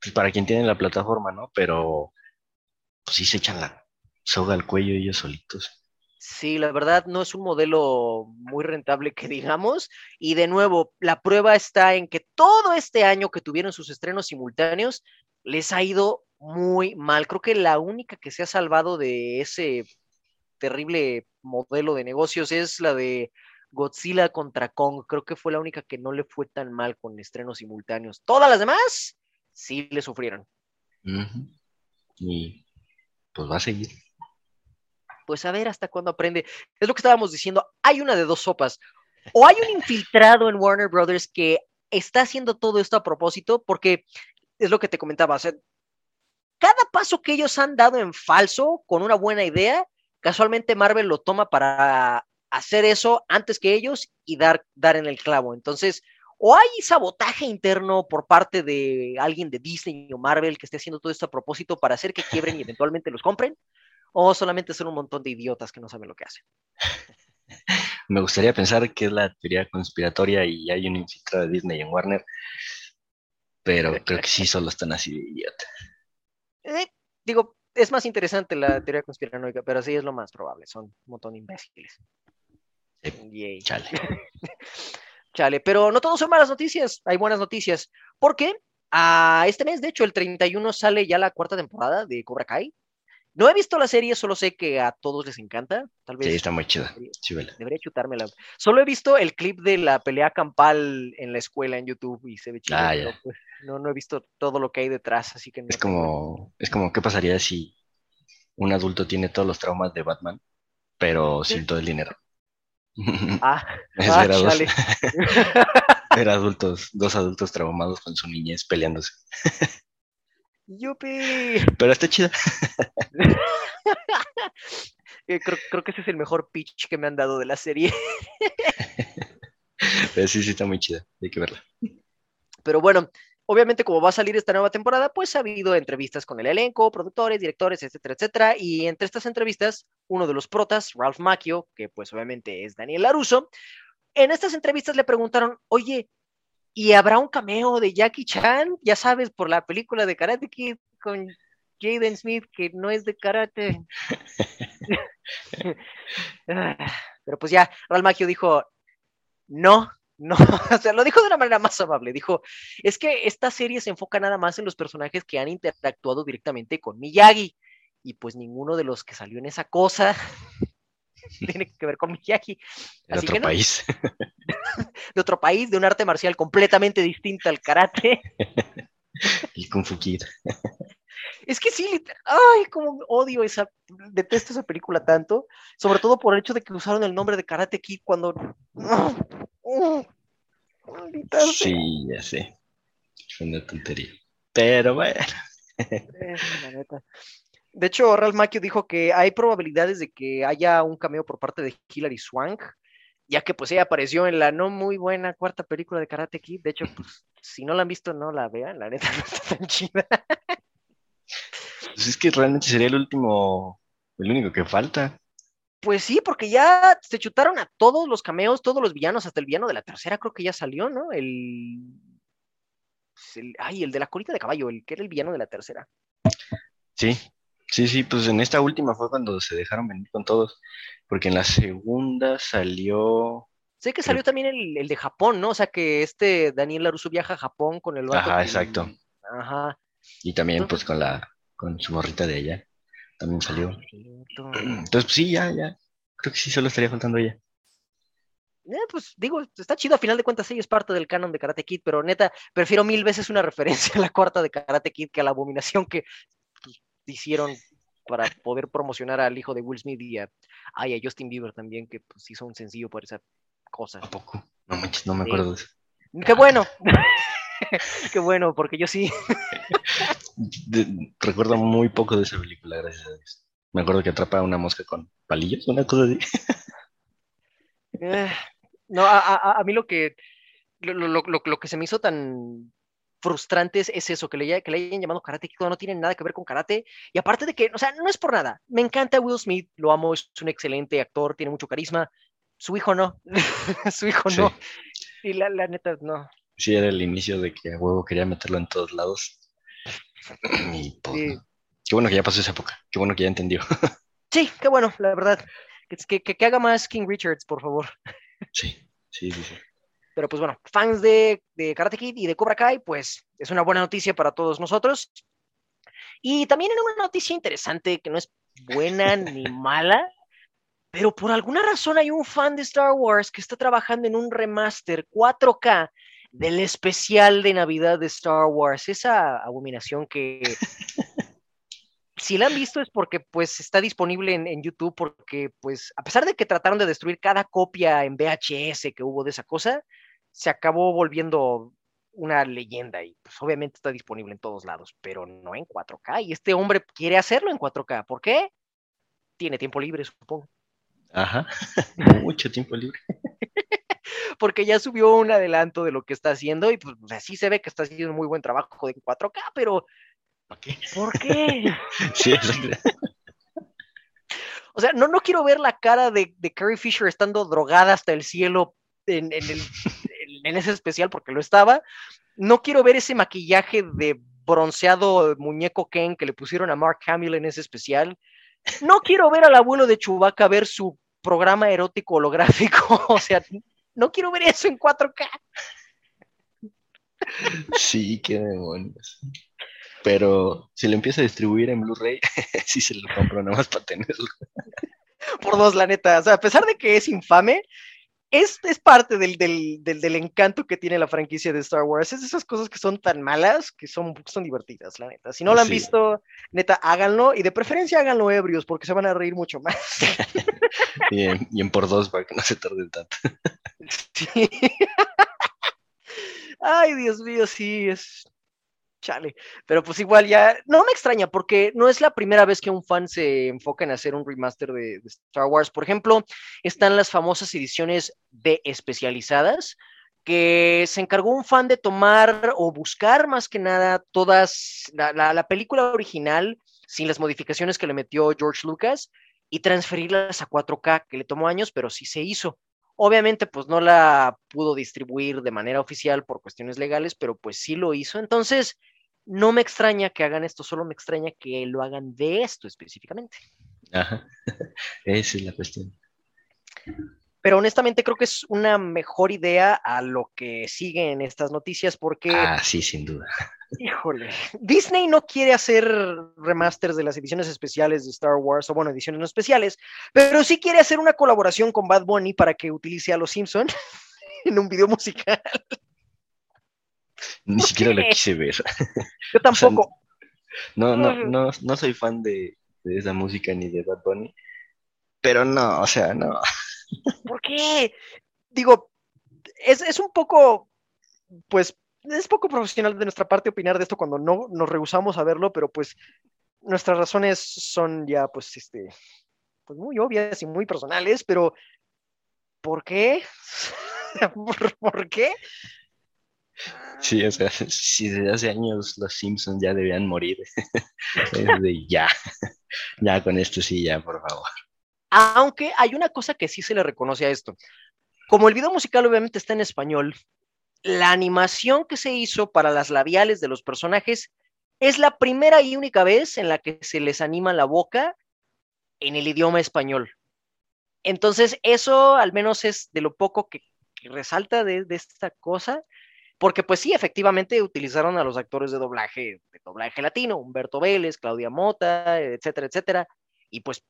pues para quien tiene la plataforma, ¿no? Pero, pues sí se echan la soga al cuello ellos solitos. Sí, la verdad no es un modelo muy rentable que digamos. Y de nuevo, la prueba está en que todo este año que tuvieron sus estrenos simultáneos les ha ido muy mal. Creo que la única que se ha salvado de ese terrible modelo de negocios es la de Godzilla contra Kong. Creo que fue la única que no le fue tan mal con estrenos simultáneos. Todas las demás sí le sufrieron. Y pues va a seguir. Pues a ver hasta cuándo aprende. Es lo que estábamos diciendo, hay una de dos sopas. O hay un infiltrado en Warner Brothers que está haciendo todo esto a propósito, porque es lo que te comentaba, o sea, cada paso que ellos han dado en falso con una buena idea, casualmente Marvel lo toma para hacer eso antes que ellos y dar, dar en el clavo. Entonces, o hay sabotaje interno por parte de alguien de Disney o Marvel que esté haciendo todo esto a propósito para hacer que quiebren y eventualmente los compren, o solamente son un montón de idiotas que no saben lo que hacen. Me gustaría pensar que es la teoría conspiratoria y hay un infiltrado de Disney en Warner, pero creo que sí solo están así de idiota. Eh, digo, es más interesante la teoría conspiranoica, pero sí es lo más probable, son un montón de imbéciles. Sí. Chale. Chale, pero no todo son malas noticias, hay buenas noticias. Porque a este mes, de hecho, el 31 sale ya la cuarta temporada de Cobra Kai. No he visto la serie, solo sé que a todos les encanta. Tal vez Sí, está muy chida. Sí, vela. debería chutármela. Solo he visto el clip de la pelea campal en la escuela en YouTube y se ve chido. Ah, pues, no, no he visto todo lo que hay detrás, así que no Es como, es como, ¿qué pasaría si un adulto tiene todos los traumas de Batman, pero sin todo el dinero? Ah, Es ah, ver a dos, chale. ver a adultos, dos adultos traumados con su niñez peleándose. ¡Yupi! Pero está chida. Eh, creo, creo que ese es el mejor pitch que me han dado de la serie. Pero sí, sí, está muy chida. Hay que verla. Pero bueno, obviamente como va a salir esta nueva temporada, pues ha habido entrevistas con el elenco, productores, directores, etcétera, etcétera. Y entre estas entrevistas, uno de los protas, Ralph Macchio, que pues obviamente es Daniel Laruso, en estas entrevistas le preguntaron, oye, ¿y habrá un cameo de Jackie Chan? Ya sabes, por la película de Karate Kid con Jaden Smith, que no es de karate. Pero pues ya, Macchio dijo, no, no, o sea, lo dijo de una manera más amable. Dijo, es que esta serie se enfoca nada más en los personajes que han interactuado directamente con Miyagi. Y pues ninguno de los que salió en esa cosa tiene que ver con Miyagi. De Así otro que no, país. de otro país, de un arte marcial completamente distinta al karate. El Kung Fu Kid. Es que sí, ay, como odio esa, detesto esa película tanto, sobre todo por el hecho de que usaron el nombre de Karate Kid cuando... Maldita sea. Sí, ya sé. Fue una tontería. Pero bueno. La neta. De hecho, Ralph Macchio dijo que hay probabilidades de que haya un cameo por parte de Hilary Swank, ya que pues ella apareció en la no muy buena cuarta película de Karate Kid. De hecho, pues si no la han visto, no la vean, la neta no está tan chida. Pues es que realmente sería el último, el único que falta. Pues sí, porque ya se chutaron a todos los cameos, todos los villanos, hasta el villano de la tercera creo que ya salió, ¿no? El... pues, el- Ay, el de la colita de caballo, el que era el villano de la tercera. Sí, sí, sí, pues en esta última fue cuando se dejaron venir con todos, porque en la segunda salió, Sé que salió también el, el de Japón, ¿no? O sea que este Daniel LaRusso viaja a Japón con el Ajá, que- exacto. Ajá. y también Entonces- pues con la, con su morrita de ella, también salió. Ah. Entonces, pues sí, ya, ya, creo que sí, solo estaría faltando ella. Eh, pues digo, está chido, a final de cuentas ella es parte del canon de Karate Kid, pero neta, prefiero mil veces una referencia a la cuarta de Karate Kid que a la abominación que hicieron para poder promocionar al hijo de Will Smith y a, ay, a Justin Bieber también, que pues hizo un sencillo por esa cosa. ¿A poco? No manches, no me Sí. acuerdo de eso. Qué bueno, qué bueno, porque yo sí. Recuerdo muy poco de esa película, gracias a Dios. Me acuerdo que atrapa a una mosca con palillos, una cosa así. Eh, No, a, a- a mí lo que lo- lo- lo- lo que se me hizo tan frustrante es, es eso, que le, que le hayan llamado karate Kid no tiene nada que ver con karate. Y aparte de que, o sea, no es por nada. Me encanta Will Smith, lo amo, es un excelente actor, tiene mucho carisma. Su hijo no. Su hijo Sí. no. Y la, la neta, no. Sí, era el inicio de que a huevo quería meterlo en todos lados. Y pues, Sí. Qué bueno que ya pasó esa época. Qué bueno que ya entendió. Sí, qué bueno, la verdad. Que, que, que- que haga más King Richards, por favor. Sí, sí, sí, sí. Pero pues bueno, fans de, de Karate Kid y de Cobra Kai, pues es una buena noticia para todos nosotros. Y también en una noticia interesante que no es buena ni mala, pero por alguna razón hay un fan de Star Wars que está trabajando en un remaster 4K del especial de Navidad de Star Wars, esa abominación que si la han visto es porque pues está disponible en, en YouTube porque pues a pesar de que trataron de destruir cada copia en VHS que hubo de esa cosa, se acabó volviendo una leyenda y pues obviamente está disponible en todos lados, pero no en 4K y este hombre quiere hacerlo en 4K, ¿por qué? Tiene tiempo libre, supongo, Ajá. Mucho tiempo libre. porque ya subió un adelanto de lo que está haciendo y pues así se ve que está haciendo un muy buen trabajo en 4K, pero ¿Para qué? ¿por qué? Sí, exacto. O sea, no, no quiero ver la cara de, de Carrie Fisher estando drogada hasta el cielo en, en el- en ese especial porque lo estaba. No quiero ver ese maquillaje de bronceado muñeco Ken que le pusieron a Mark Hamill en ese especial. No quiero ver al abuelo de Chewbacca ver su programa erótico holográfico. O sea, no quiero ver eso en 4K. Sí, qué demonios. Pero si lo empieza a distribuir en Blu-ray, sí se lo compro nada más para tenerlo. Por dos, la neta. O sea, a pesar de que es infame, es, es parte del, del, del, del encanto que tiene la franquicia de Star Wars. Es de esas cosas que son tan malas que son, son divertidas, la neta. Si no lo han Sí. visto, neta, háganlo y de preferencia háganlo ebrios porque se van a reír mucho más. Y en, y en por dos para que no se tarde tanto. Sí. Ay, Dios mío, sí, es. Chale, pero pues igual ya, no me extraña porque no es la primera vez que un fan se enfoca en hacer un remaster de, de Star Wars. Por ejemplo, están las famosas ediciones de especializadas, que se encargó un fan de tomar o buscar más que nada todas, la, la, la película original sin las modificaciones que le metió George Lucas y transferirlas a 4K, que le tomó años, pero sí se hizo. Obviamente, pues no la pudo distribuir de manera oficial por cuestiones legales, pero pues sí lo hizo. Entonces, no me extraña que hagan esto, solo me extraña que lo hagan de esto específicamente. Ajá, esa es la cuestión. Pero honestamente creo que es una mejor idea a lo que sigue en estas noticias porque... Ah, sí, sin duda. Híjole, Disney no quiere hacer remasters de las ediciones especiales de Star Wars, o bueno, ediciones no especiales, pero sí quiere hacer una colaboración con Bad Bunny para que utilice a los Simpson en un video musical. Ni siquiera lo quise ver. Yo tampoco. O sea, no, no, no, no soy fan de, de, esa música ni de Bad Bunny, pero no, o sea, no. ¿Por qué? Digo, es, es un poco, pues, es poco profesional de nuestra parte opinar de esto cuando no nos rehusamos a verlo, pero pues nuestras razones son ya, pues, este, pues muy obvias y muy personales, pero ¿por qué? ¿Por, ¿Por, qué? Sí, o sea, si desde hace años los Simpsons ya debían morir. ya, ya con esto sí, ya, por favor. Aunque hay una cosa que sí se le reconoce a esto. Como el video musical obviamente está en español, la animación que se hizo para las labiales de los personajes es la primera y única vez en la que se les anima la boca en el idioma español. Entonces, eso al menos es de lo poco que, resalta de, esta cosa, porque pues sí, efectivamente utilizaron a los actores de doblaje, de doblaje latino, Humberto Vélez, Claudia Mota, etcétera, etcétera, y pues,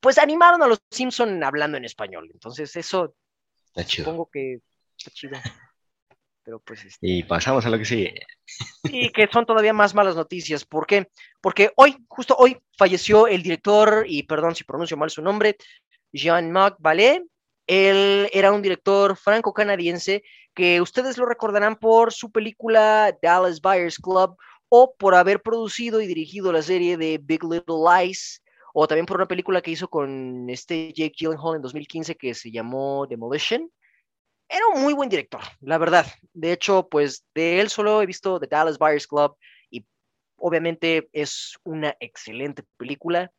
pues animaron a los Simpson hablando en español. Entonces, eso está chido. supongo que está chido. Pero pues, este... Y pasamos a lo que sigue. Y que son todavía más malas noticias. ¿Por qué? Porque hoy, justo hoy, falleció el director, y perdón si pronuncio mal su nombre, Jean-Marc Vallée. Él era un director franco-canadiense que ustedes lo recordarán por su película Dallas Buyers Club o por haber producido y dirigido la serie de Big Little Lies o también por una película que hizo con este Jake Gyllenhaal en 2015 que se llamó Demolition era un muy buen director, la verdad. De hecho, pues de él solo he visto The Dallas Buyers Club y obviamente es una excelente película.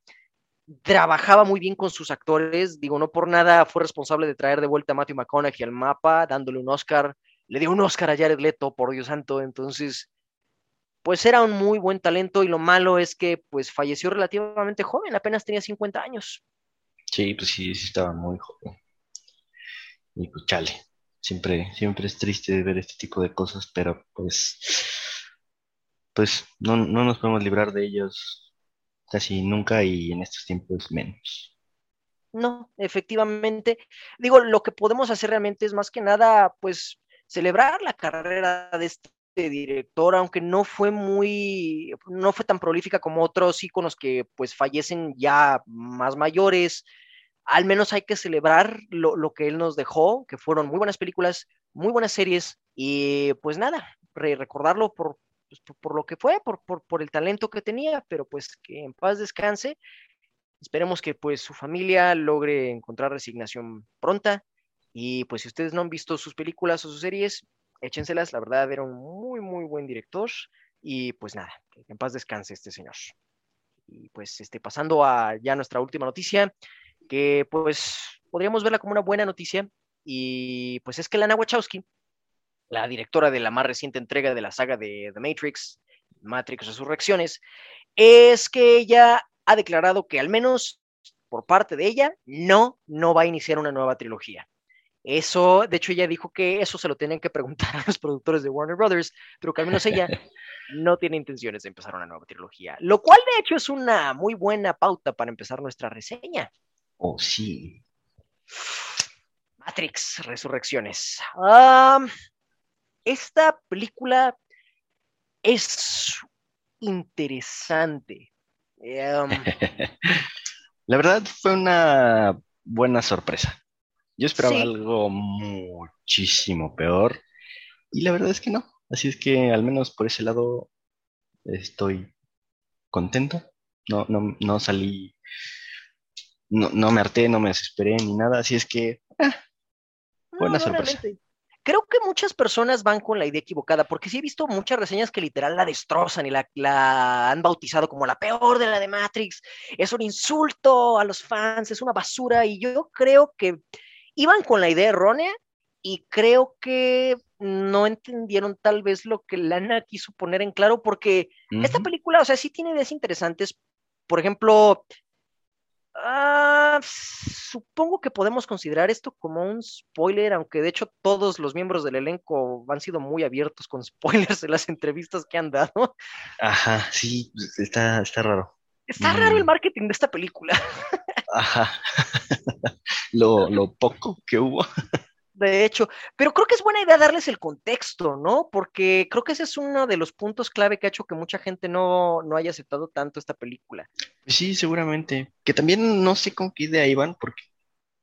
Trabajaba muy bien con sus actores, digo, no por nada fue responsable de traer de vuelta a Matthew McConaughey al mapa, dándole un Oscar. Le dio un Oscar a Jared Leto, por Dios santo. Entonces, pues era un muy buen talento y lo malo es que pues falleció relativamente joven, apenas tenía 50 años. Sí, pues sí, sí estaba muy joven. Y pues siempre, siempre es triste ver este tipo de cosas, pero pues, pues no, no nos podemos librar de ellos casi nunca y en estos tiempos menos. No, efectivamente. Digo, lo que podemos hacer realmente es más que nada, pues, celebrar la carrera de este director, aunque no fue muy, no fue tan prolífica como otros íconos que pues fallecen ya más mayores, al menos hay que celebrar lo, lo, que él nos dejó, que fueron muy buenas películas, muy buenas series, y pues nada, re recordarlo por, pues, por, por, lo que fue, por, por, el talento que tenía, pero pues que en paz descanse. Esperemos que pues su familia logre encontrar resignación pronta. Y pues si ustedes no han visto sus películas o sus series, échenselas, la verdad era un muy, muy buen director. Y pues nada, que en paz descanse este señor. Y pues este, pasando a ya nuestra última noticia, que pues podríamos verla como una buena noticia y pues es que Lana Wachowski, la directora de la más reciente entrega de la saga de The Matrix, Matrix Resurrecciones, es que ella ha declarado que al menos por parte de ella no, no va a iniciar una nueva trilogía. Eso, de hecho, ella dijo que eso se lo tienen que preguntar a los productores de Warner Brothers, pero que al menos ella no tiene intenciones de empezar una nueva trilogía, lo cual de hecho es una muy buena pauta para empezar nuestra reseña. Oh, sí. Matrix Resurrecciones. Um, esta película es interesante. Um, La verdad fue una buena sorpresa. Yo esperaba Sí. algo muchísimo peor y la verdad es que no. Así es que al menos por ese lado estoy contento. No, no, no salí, no, no me harté, no me desesperé ni nada, así es que, ah, buena sorpresa. Creo que muchas personas van con la idea equivocada, porque sí he visto muchas reseñas que literal la destrozan y la, la, han bautizado como la peor de la de Matrix. Es un insulto a los fans, es una basura, y yo creo que iban con la idea errónea y creo que no entendieron tal vez lo que Lana quiso poner en claro, porque esta película, o sea, sí tiene ideas interesantes. Por ejemplo, ah, supongo que podemos considerar esto como un spoiler, aunque de hecho todos los miembros del elenco han sido muy abiertos con spoilers en las entrevistas que han dado. Ajá, sí, pues, está, está raro. Está raro el mm. marketing de esta película. Ajá. lo, lo poco que hubo de hecho, pero creo que es buena idea darles el contexto, ¿no? Porque creo que ese es uno de los puntos clave que ha hecho que mucha gente no, no haya aceptado tanto esta película. Sí, seguramente. Que también no sé con qué idea iban, porque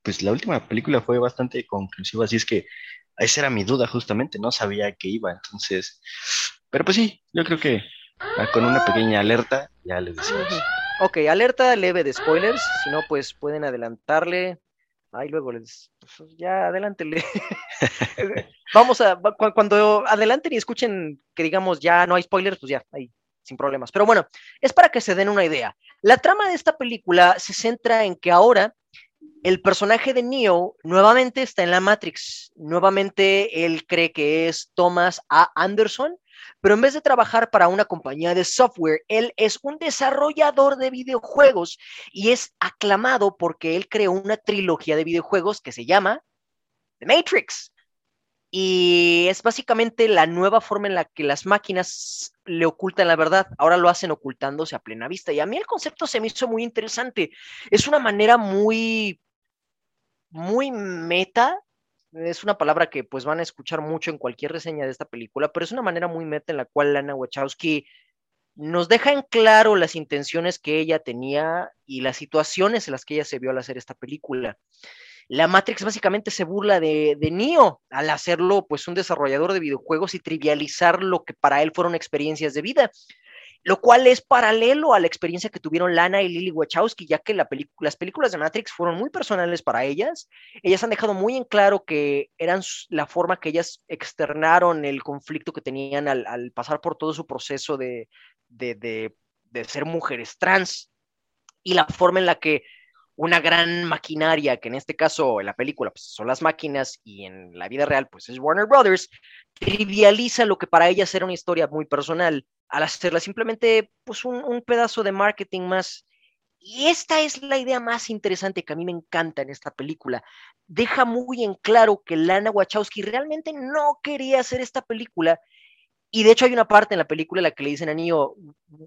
pues la última película fue bastante conclusiva, así es que esa era mi duda justamente, no sabía que iba, entonces, pero pues sí, yo creo que ah, con una pequeña alerta ya les decimos. Ok, alerta leve de spoilers, si no pues pueden adelantarle Ay, luego les. Pues, ya, adelántele. Vamos a. Cuando adelanten y escuchen que digamos ya no hay spoilers, pues ya, ahí, sin problemas. Pero bueno, es para que se den una idea. La trama de esta película se centra en que ahora el personaje de Neo nuevamente está en la Matrix. Nuevamente él cree que es Thomas A. Anderson pero en vez de trabajar para una compañía de software, él es un desarrollador de videojuegos y es aclamado porque él creó una trilogía de videojuegos que se llama The Matrix. Y es básicamente la nueva forma en la que las máquinas le ocultan la verdad. Ahora lo hacen ocultándose a plena vista. Y a mí el concepto se me hizo muy interesante. Es una manera muy, muy meta es una palabra que pues van a escuchar mucho en cualquier reseña de esta película, pero es una manera muy meta en la cual Lana Wachowski nos deja en claro las intenciones que ella tenía y las situaciones en las que ella se vio al hacer esta película. La Matrix básicamente se burla de, de Neo al hacerlo pues un desarrollador de videojuegos y trivializar lo que para él fueron experiencias de vida lo cual es paralelo a la experiencia que tuvieron Lana y Lily Wachowski, ya que las películas de Matrix fueron muy personales para ellas. Ellas han dejado muy en claro que eran la forma que ellas externaron el conflicto que tenían al, pasar por todo su proceso de, de, ser mujeres trans y la forma en la que una gran maquinaria, que en este caso en la película pues, son las máquinas y en la vida real pues es Warner Brothers, trivializa lo que para ellas era una historia muy personal al hacerla simplemente pues un, pedazo de marketing más. Y esta es la idea más interesante que a mí me encanta en esta película. Deja muy en claro que Lana Wachowski realmente no quería hacer esta película. Y de hecho hay una parte en la película en la que le dicen a Neo,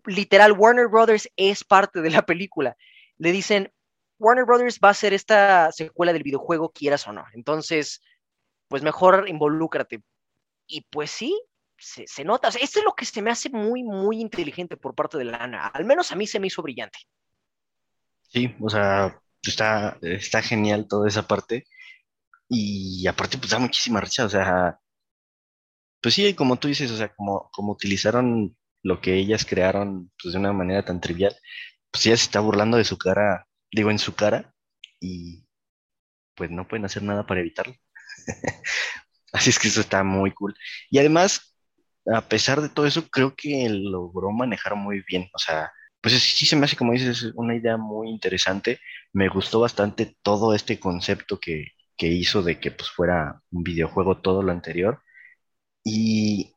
literal, Warner Brothers es parte de la película. Le dicen, Warner Brothers va a hacer esta secuela del videojuego, quieras o no. Entonces, pues mejor involúcrate. Y pues sí, se, nota. esto es lo que se me hace muy, muy inteligente por parte de Lana. Al menos a mí se me hizo brillante. Sí, o sea, está, está genial toda esa parte. Y aparte, pues da muchísima risa. O sea, pues sí, como tú dices, o sea, como, como utilizaron lo que ellas crearon pues, de una manera tan trivial, pues ella se está burlando de su cara, digo, en su cara, y pues no pueden hacer nada para evitarlo. Así es que eso está muy cool. Y además, a pesar de todo eso, creo que logró manejar muy bien. O sea, pues sí se me hace, como dices, una idea muy interesante. Me gustó bastante todo este concepto que, hizo de que pues fuera un videojuego todo lo anterior. Y,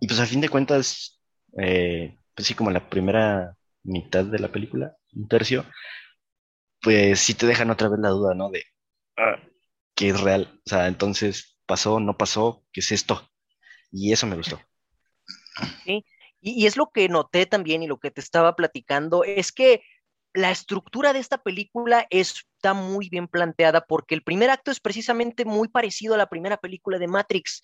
y pues a fin de cuentas, eh, pues sí, como la primera mitad de la película, un tercio, pues sí te dejan otra vez la duda, ¿no? De ah, qué es real. O sea, entonces, ¿pasó, no pasó? ¿Qué es esto? Y eso me gustó. Sí, y, es lo que noté también y lo que te estaba platicando, es que la estructura de esta película está muy bien planteada porque el primer acto es precisamente muy parecido a la primera película de Matrix.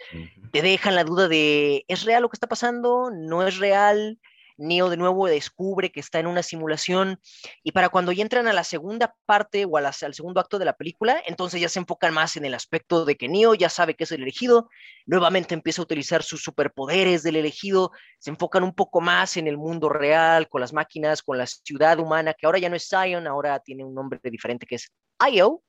Te dejan la duda de, ¿es real lo que está pasando? ¿No es real? Neo de nuevo descubre que está en una simulación y para cuando ya entran a la segunda parte o al segundo acto de la película, entonces ya se enfocan más en el aspecto de que Neo ya sabe que es el elegido, nuevamente empieza a utilizar sus superpoderes del elegido, se enfocan un poco más en el mundo real, con las máquinas, con la ciudad humana, que ahora ya no es Zion, ahora tiene un nombre diferente que es Io.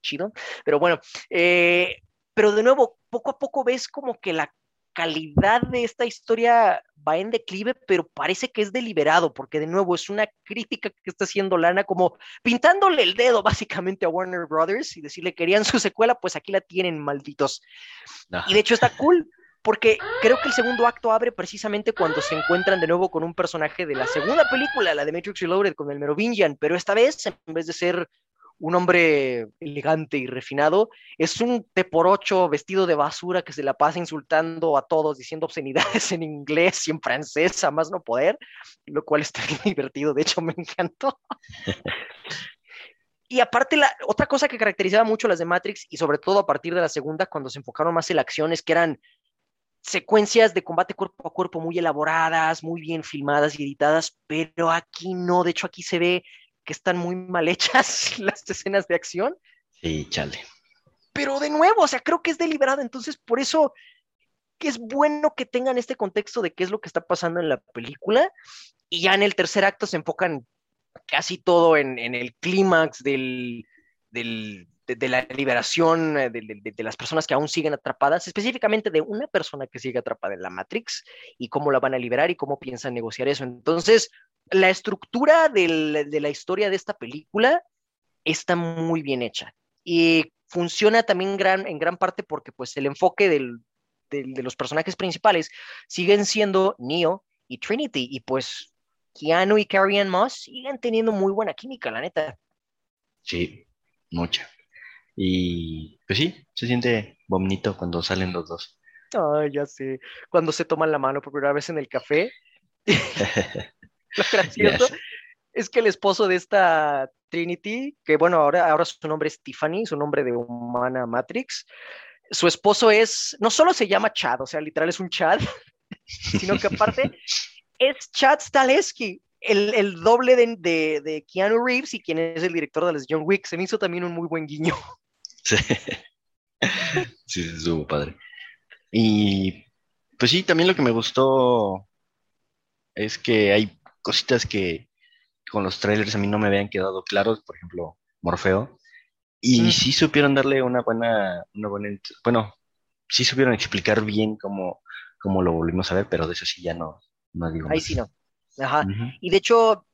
Chido, pero bueno, eh, pero de nuevo, poco a poco ves como que la calidad de esta historia va en declive, pero parece que es deliberado, porque de nuevo es una crítica que está haciendo Lana, como pintándole el dedo básicamente a Warner Brothers y decirle querían su secuela, pues aquí la tienen, malditos. Y de hecho está cool, porque creo que el segundo acto abre precisamente cuando se encuentran de nuevo con un personaje de la segunda película, la de Matrix Reloaded, con el Merovingian, pero esta vez, en vez de ser un hombre elegante y refinado, es un te por ocho vestido de basura que se la pasa insultando a todos, diciendo obscenidades en inglés y en francés, a más no poder, lo cual está divertido, de hecho me encantó. y aparte, la otra cosa que caracterizaba mucho las de Matrix, y sobre todo a partir de la segunda, cuando se enfocaron más en la acción, es que eran secuencias de combate cuerpo a cuerpo muy elaboradas, muy bien filmadas y editadas, pero aquí no, de hecho aquí se ve que están muy mal hechas las escenas de acción. Sí, chale. Pero de nuevo, o sea, creo que es deliberado, entonces por eso que es bueno que tengan este contexto de qué es lo que está pasando en la película y ya en el tercer acto se enfocan casi todo en, el clímax del, del, de, la liberación eh, de, de, las personas que aún siguen atrapadas, específicamente de una persona que sigue atrapada en la Matrix y cómo la van a liberar y cómo piensan negociar eso. Entonces, la estructura del, de la historia de esta película está muy bien hecha y funciona también gran, en gran parte porque pues el enfoque del, del, de los personajes principales siguen siendo Neo y Trinity y pues Keanu y Carrie Ann Moss siguen teniendo muy buena química, la neta. Sí, mucha. Y pues sí, se siente bonito cuando salen los dos. Ay, ya sé. Cuando se toman la mano por primera vez en el café. Lo gracioso es que el esposo de esta Trinity, que bueno, ahora, ahora su nombre es Tiffany, su nombre de humana Matrix, su esposo es, no solo se llama Chad, o sea, literal es un Chad, sino que aparte es Chad Staleski, el, el doble de, de, de, Keanu Reeves y quien es el director de las John Wick. Se me hizo también un muy buen guiño. Sí, sí, estuvo padre. Y pues sí, también lo que me gustó es que hay cositas que con los trailers a mí no me habían quedado claros, por ejemplo, Morfeo. Y mm. sí supieron darle una buena, una buena, bueno, sí supieron explicar bien cómo, cómo lo volvimos a ver, pero de eso sí ya no, no digo. Ahí sí no. Ajá. Y de hecho,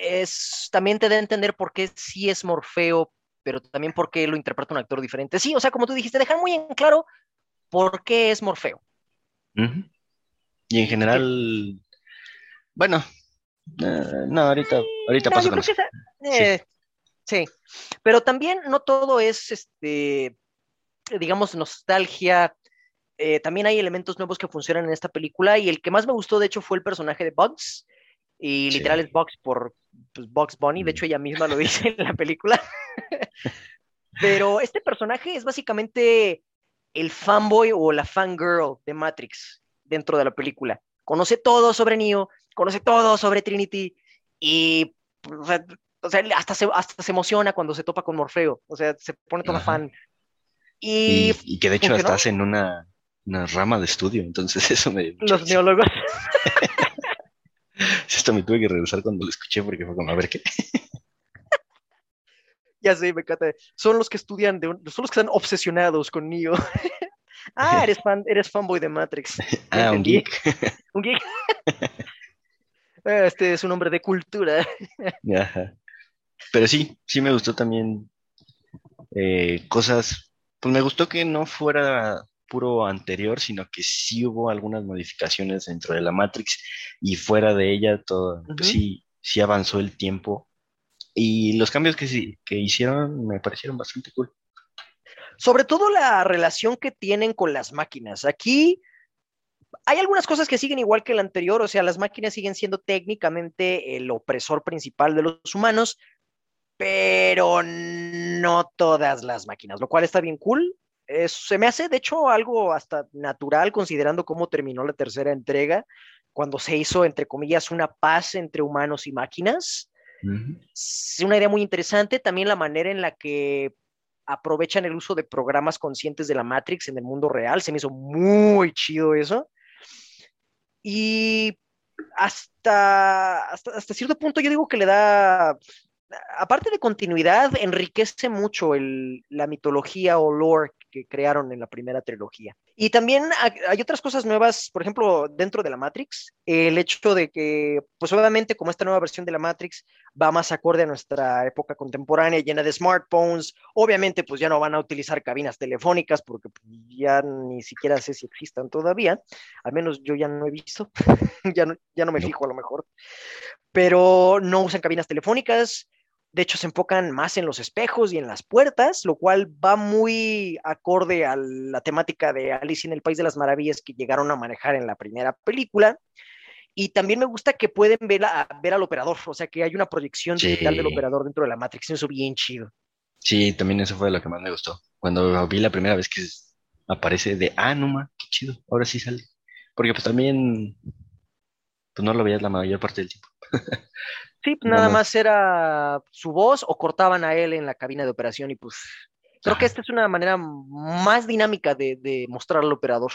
es, también te da a entender por qué sí es Morfeo, pero también por qué lo interpreta un actor diferente. Sí, o sea, como tú dijiste, dejar muy en claro por qué es Morfeo. Y en general, bueno, eh, no, ahorita, ahorita paso con eso. Eh, sí. pero también no todo es, este, digamos, nostalgia. Eh, también hay elementos nuevos que funcionan en esta película y el que más me gustó, de hecho, fue el personaje de Bugs. Y literal es Bugs por pues, Bugs Bunny, de hecho ella misma lo dice en la película. Pero este personaje es básicamente el fanboy o la fangirl de Matrix dentro de la película. Conoce todo sobre Neo, conoce todo sobre Trinity y o sea, hasta, se, hasta se emociona cuando se topa con Morfeo, o sea, se pone toda fan. Y, y, que de hecho estás en una, una, rama de estudio, entonces eso me... Los neólogos. Esto me tuve que regresar cuando lo escuché porque fue como, a ver qué. ya sé, me encanta. Son los que estudian, de, son los que están obsesionados con Neo. ah, eres fan, eres fanboy de Matrix. ah, un geek. un geek. Este es un hombre de cultura. Pero sí, sí me gustó también eh, cosas, pues me gustó que no fuera puro anterior, sino que sí hubo algunas modificaciones dentro de la Matrix y fuera de ella todo, pues sí, sí avanzó el tiempo y los cambios que, que hicieron me parecieron bastante cool. Sobre todo la relación que tienen con las máquinas. Aquí hay algunas cosas que siguen igual que el anterior, o sea, las máquinas siguen siendo técnicamente el opresor principal de los humanos, pero no todas las máquinas, lo cual está bien cool. se me hace, de hecho, algo hasta natural considerando cómo terminó la tercera entrega, cuando se hizo, entre comillas, una paz entre humanos y máquinas. Es una idea muy interesante. También la manera en la que aprovechan el uso de programas conscientes de la Matrix en el mundo real. Se me hizo muy chido eso. Y hasta, hasta, hasta cierto punto yo digo que le da aparte de continuidad, enriquece mucho el, la mitología o lore que crearon en la primera trilogía. Y también hay otras cosas nuevas, por ejemplo, dentro de la Matrix, el hecho de que, pues obviamente como esta nueva versión de la Matrix va más acorde a nuestra época contemporánea, llena de smartphones, obviamente pues ya no van a utilizar cabinas telefónicas porque ya ni siquiera sé si existan todavía, al menos yo ya no he visto, ya, no, ya no me fijo a lo mejor, pero no usan cabinas telefónicas, de hecho, se enfocan más en los espejos y en las puertas, lo cual va muy acorde a la temática de Alice en el País de las Maravillas que llegaron a manejar en la primera película. Y también me gusta que pueden ver, a, ver al operador, o sea, que hay una proyección digital del operador dentro de la Matrix, eso bien chido. Sí, también eso fue lo que más me gustó. Cuando vi la primera vez que aparece de, ah, no, ma, qué chido, ahora sí sale. Porque pues también, pues no lo veías la mayor parte del tiempo. Sí, nada más era su voz o cortaban a él en la cabina de operación y pues creo que esta es una manera más dinámica de, mostrar al operador.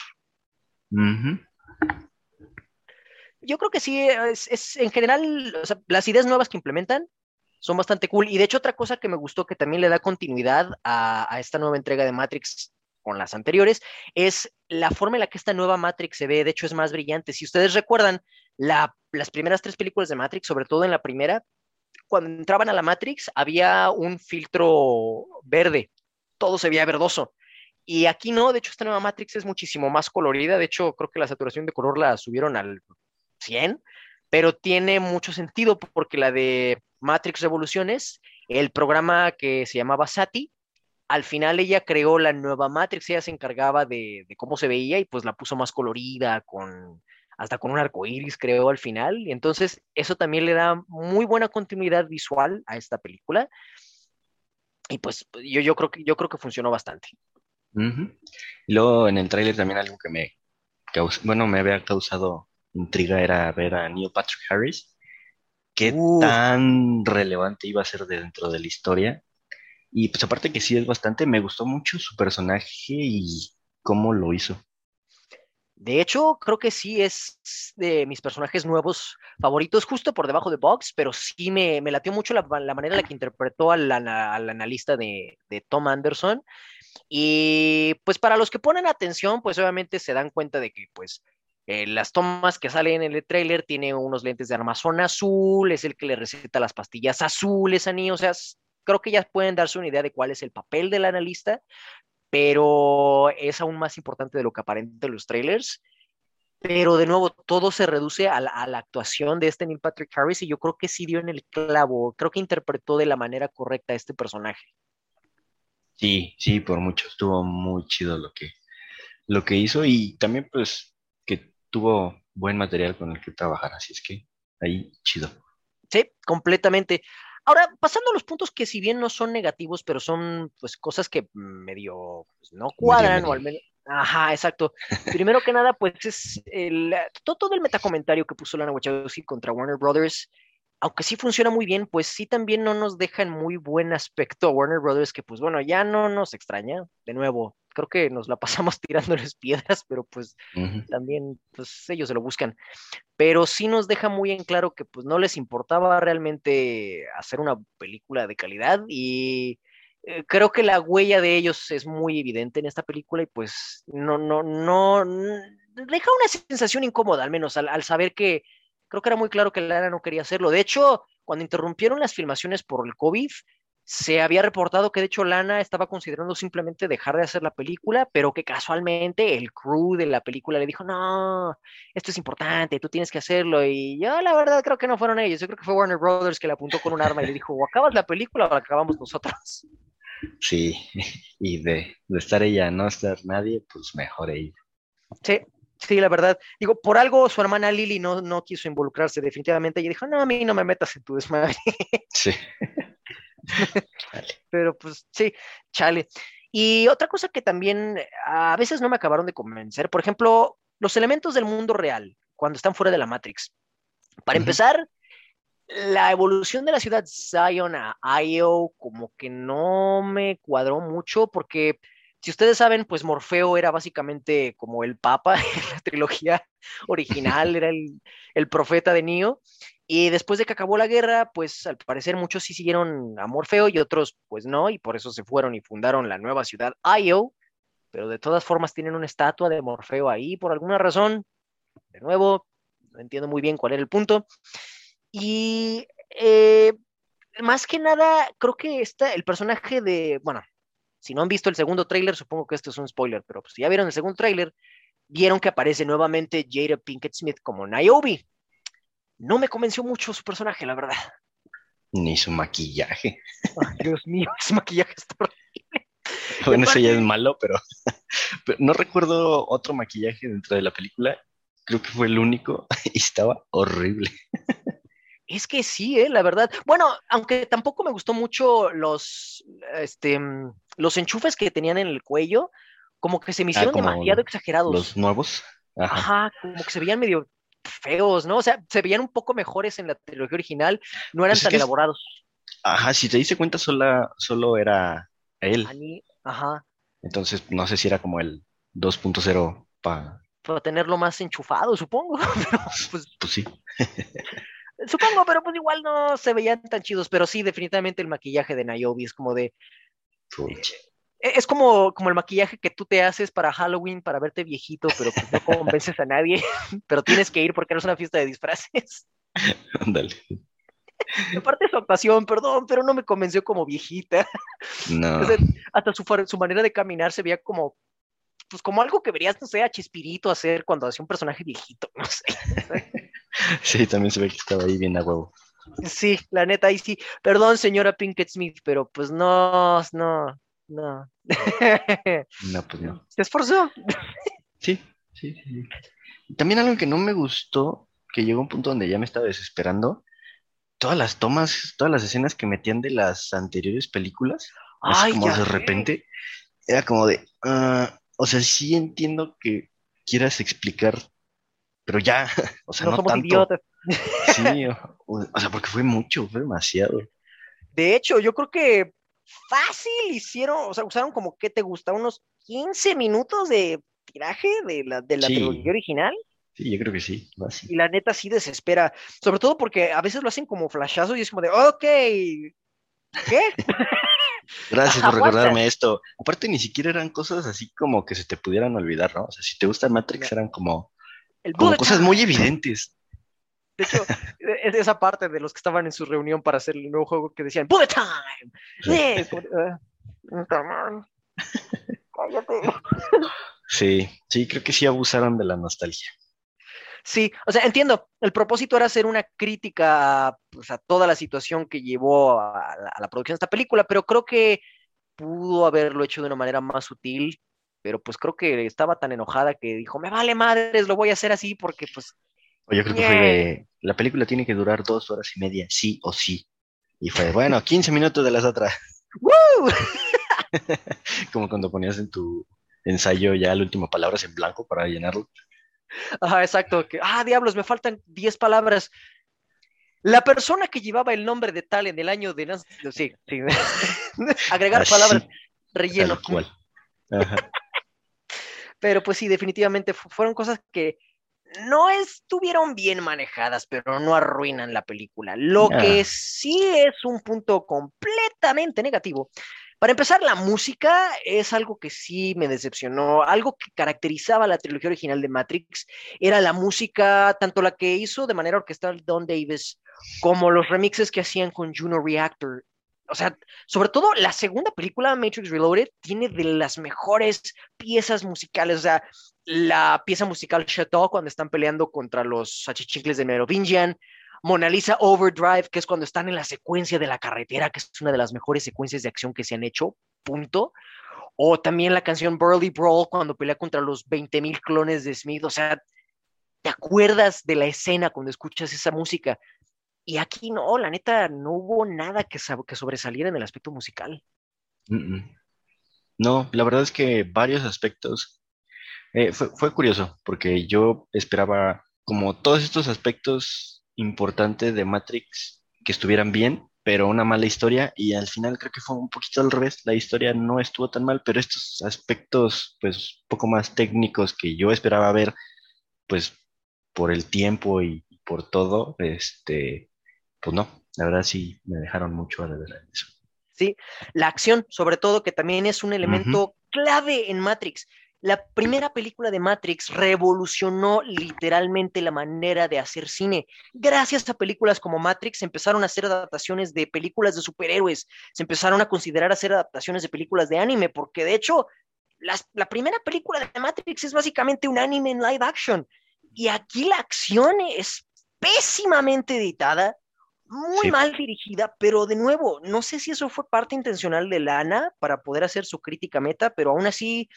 Yo creo que sí, es, en general, las ideas nuevas que implementan son bastante cool. Y de hecho, otra cosa que me gustó que también le da continuidad a, a esta nueva entrega de Matrix con las anteriores, es la forma en la que esta nueva Matrix se ve, de hecho es más brillante. Si ustedes recuerdan, las primeras tres películas de Matrix, sobre todo en la primera, cuando entraban a la Matrix había un filtro verde, todo se veía verdoso. Y aquí no, de hecho esta nueva Matrix es muchísimo más colorida, de hecho creo que la saturación de color la subieron al 100, pero tiene mucho sentido porque la de Matrix Revoluciones, el programa que se llamaba SATI, al final ella creó la nueva Matrix, ella se encargaba de, cómo se veía y pues la puso más colorida, con hasta con un arco iris, creo, al final. Y entonces eso también le da muy buena continuidad visual a esta película. Y pues yo, yo, creo, que, yo creo que funcionó bastante. Y luego en el tráiler también algo que me bueno, me había causado intriga era ver a Neil Patrick Harris. ¿Qué tan relevante iba a ser dentro de la historia? Y pues aparte que sí es bastante, me gustó mucho su personaje y cómo lo hizo. De hecho, creo que sí es de mis personajes nuevos favoritos, justo por debajo de Box, pero sí me, me latió mucho la, manera en la que interpretó al, analista de, Tom Anderson. Y pues para los que ponen atención, pues obviamente se dan cuenta de que pues eh, las tomas que salen en el trailer tiene unos lentes de armazón azul, es el que le receta las pastillas azules a o sea, creo que ya pueden darse una idea de cuál es el papel del analista, pero es aún más importante de lo que aparenta en los trailers. Pero de nuevo, todo se reduce a la, actuación de este Neil Patrick Harris y yo creo que sí dio en el clavo, creo que interpretó de la manera correcta a este personaje. Sí, sí, por mucho, estuvo muy chido lo que, lo que hizo y también pues que tuvo buen material con el que trabajar, así es que ahí chido. Sí, completamente. Ahora, pasando a los puntos que si bien no son negativos, pero son pues cosas que medio pues, no cuadran o al menos... Ajá, exacto. Primero que nada, pues es el, todo, todo el metacomentario que puso Lana Wachowski contra Warner Brothers, aunque sí funciona muy bien, pues sí también no nos deja en muy buen aspecto a Warner Brothers, que pues bueno, ya no nos extraña. De nuevo, creo que nos la pasamos tirándoles piedras, pero pues también pues ellos se lo buscan. Pero sí nos deja muy en claro que pues no les importaba realmente hacer una película de calidad y eh, creo que la huella de ellos es muy evidente en esta película y pues no, no, no, deja una sensación incómoda, al menos al, al saber que creo que era muy claro que Lara no quería hacerlo. De hecho, cuando interrumpieron las filmaciones por el COVID, se había reportado que de hecho Lana estaba considerando simplemente dejar de hacer la película, pero que casualmente el crew de la película le dijo, no, esto es importante, tú tienes que hacerlo. Y yo la verdad creo que no fueron ellos, yo creo que fue Warner Brothers que le apuntó con un arma y le dijo, o acabas la película o la acabamos nosotros. Sí, y de, estar ella no estar nadie, pues mejor ella. Sí, Sí, la verdad. Digo, por algo su hermana Lily no, no quiso involucrarse definitivamente. Ella dijo, no, a mí no me metas en tu desmadre. Sí. Pero pues sí, chale. Y otra cosa que también a veces no me acabaron de convencer, por ejemplo, los elementos del mundo real, cuando están fuera de la Matrix. Para empezar, la evolución de la ciudad Zion a Io como que no me cuadró mucho porque si ustedes saben, pues Morfeo era básicamente como el papa en la trilogía original, era el, el profeta de Neo. Y después de que acabó la guerra, pues al parecer muchos sí siguieron a Morfeo y otros pues no, y por eso se fueron y fundaron la nueva ciudad Io, pero de todas formas tienen una estatua de Morfeo ahí por alguna razón. De nuevo, no entiendo muy bien cuál era el punto. Y eh, más que nada, creo que está el personaje de, bueno, si no han visto el segundo tráiler, supongo que esto es un spoiler, pero pues si ya vieron el segundo tráiler, vieron que aparece nuevamente Jada Pinkett Smith como Niobe. No me convenció mucho su personaje, la verdad. Ni su maquillaje. Dios mío, su maquillaje está horrible. Bueno, eso ya es malo, pero, pero, no recuerdo otro maquillaje dentro de la película. Creo que fue el único y estaba horrible. Es que sí, ¿eh? la verdad. Bueno, aunque tampoco me gustó mucho los, este, los enchufes que tenían en el cuello, como que se me hicieron ah, demasiado exagerados. Los nuevos. Ajá. Ajá, como que se veían medio feos, ¿no? O sea, se veían un poco mejores en la trilogía original, no eran pues tan elaborados. Ajá, si te diste cuenta, sola, solo era él. Ajá. Entonces, no sé si era como el 2.0 para... Para tenerlo más enchufado, supongo. pues, pues sí. Supongo, pero pues igual no se veían tan chidos, pero sí, definitivamente el maquillaje de Niobe es como de... E, es como, como el maquillaje que tú te haces para Halloween, para verte viejito, pero pues no convences a nadie, pero tienes que ir porque no es una fiesta de disfraces. Ándale. Aparte de su actuación, perdón, pero no me convenció como viejita. No. hasta su, su manera de caminar se veía como pues como algo que verías, no sé, a Chespirito hacer cuando hacía un personaje viejito, no sé. sí, también se ve que estaba ahí bien a huevo. Sí, la neta, ahí sí. Perdón, señora Pinkett Smith, pero pues no, no, no. no, pues no. ¿Se esforzó? sí, sí, sí. También algo que no me gustó, que llegó a un punto donde ya me estaba desesperando, todas las tomas, todas las escenas que metían de las anteriores películas, Ay, como de repente, era como de, uh, o sea, sí entiendo que quieras explicar, pero ya, o sea, no, tanto. Idiotas. Sí, o, sea, porque fue mucho, fue demasiado. De hecho, yo creo que fácil hicieron, o sea, usaron como que te gusta, unos 15 minutos de tiraje de la, de la trilogía original. Sí, yo creo que sí. Y la neta sí desespera, sobre todo porque a veces lo hacen como flashazos y es como de, ok, ¿qué? Gracias por recordarme esto. Aparte, ni siquiera eran cosas así como que se te pudieran olvidar, ¿no? O sea, si te gusta Matrix, eran como, cosas muy evidentes. De hecho, es esa parte de los que estaban en su reunión para hacer el nuevo juego que decían ¡Bullet time! Sí, sí, creo que sí abusaron de la nostalgia. Sí, o sea, entiendo, el propósito era hacer una crítica pues, a toda la situación que llevó a la, producción de esta película, pero creo que pudo haberlo hecho de una manera más sutil, pero pues creo que estaba tan enojada que dijo, me vale madres, lo voy a hacer así porque pues... Yo creo que fue, la película tiene que durar dos horas y media, sí o sí. Y fue, bueno, 15 minutos de las otras. Como cuando ponías en tu ensayo ya la última palabras en blanco para llenarlo. Ajá, exacto. Que, ah, diablos, me faltan 10 palabras. La persona que llevaba el nombre de tal en el año de... Sí, sí. Agregar palabras, relleno. Pero pues sí, definitivamente fueron cosas que no estuvieron bien manejadas, pero no arruinan la película. Lo que sí es un punto completamente negativo para empezar, la música es algo que sí me decepcionó. Algo que caracterizaba la trilogía original de Matrix era la música, tanto la que hizo de manera orquestal Don Davis, como los remixes que hacían con Juno Reactor. O sea, sobre todo la segunda película, Matrix Reloaded, tiene de las mejores piezas musicales. O sea, la pieza musical Chateau cuando están peleando contra los achichincles de Merovingian, Mona Lisa Overdrive, que es cuando están en la secuencia de la carretera, que es una de las mejores secuencias de acción que se han hecho, punto. O también la canción Burly Brawl, cuando pelea contra los 20.000 clones de Smith. O sea, ¿te acuerdas de la escena cuando escuchas esa música? Y aquí no, la neta, no hubo nada que, que sobresaliera en el aspecto musical. No, la verdad es que varios aspectos. Eh, fue, fue curioso, porque yo esperaba como todos estos aspectos importantes de Matrix que estuvieran bien, pero una mala historia y al final creo que fue un poquito al revés, la historia no estuvo tan mal, pero estos aspectos pues poco más técnicos que yo esperaba ver pues por el tiempo y por todo, este, pues no, la verdad sí me dejaron mucho a ver eso. Sí, la acción, sobre todo, que también es un elemento clave en Matrix. La primera película de Matrix revolucionó literalmente la manera de hacer cine. Gracias a películas como Matrix se empezaron a hacer adaptaciones de películas de superhéroes, se empezaron a considerar hacer adaptaciones de películas de anime, porque de hecho la primera película de Matrix es básicamente un anime en live action. Y aquí la acción es pésimamente editada, muy mal dirigida, pero de nuevo, no sé si eso fue parte intencional de Lana para poder hacer su crítica meta, pero aún así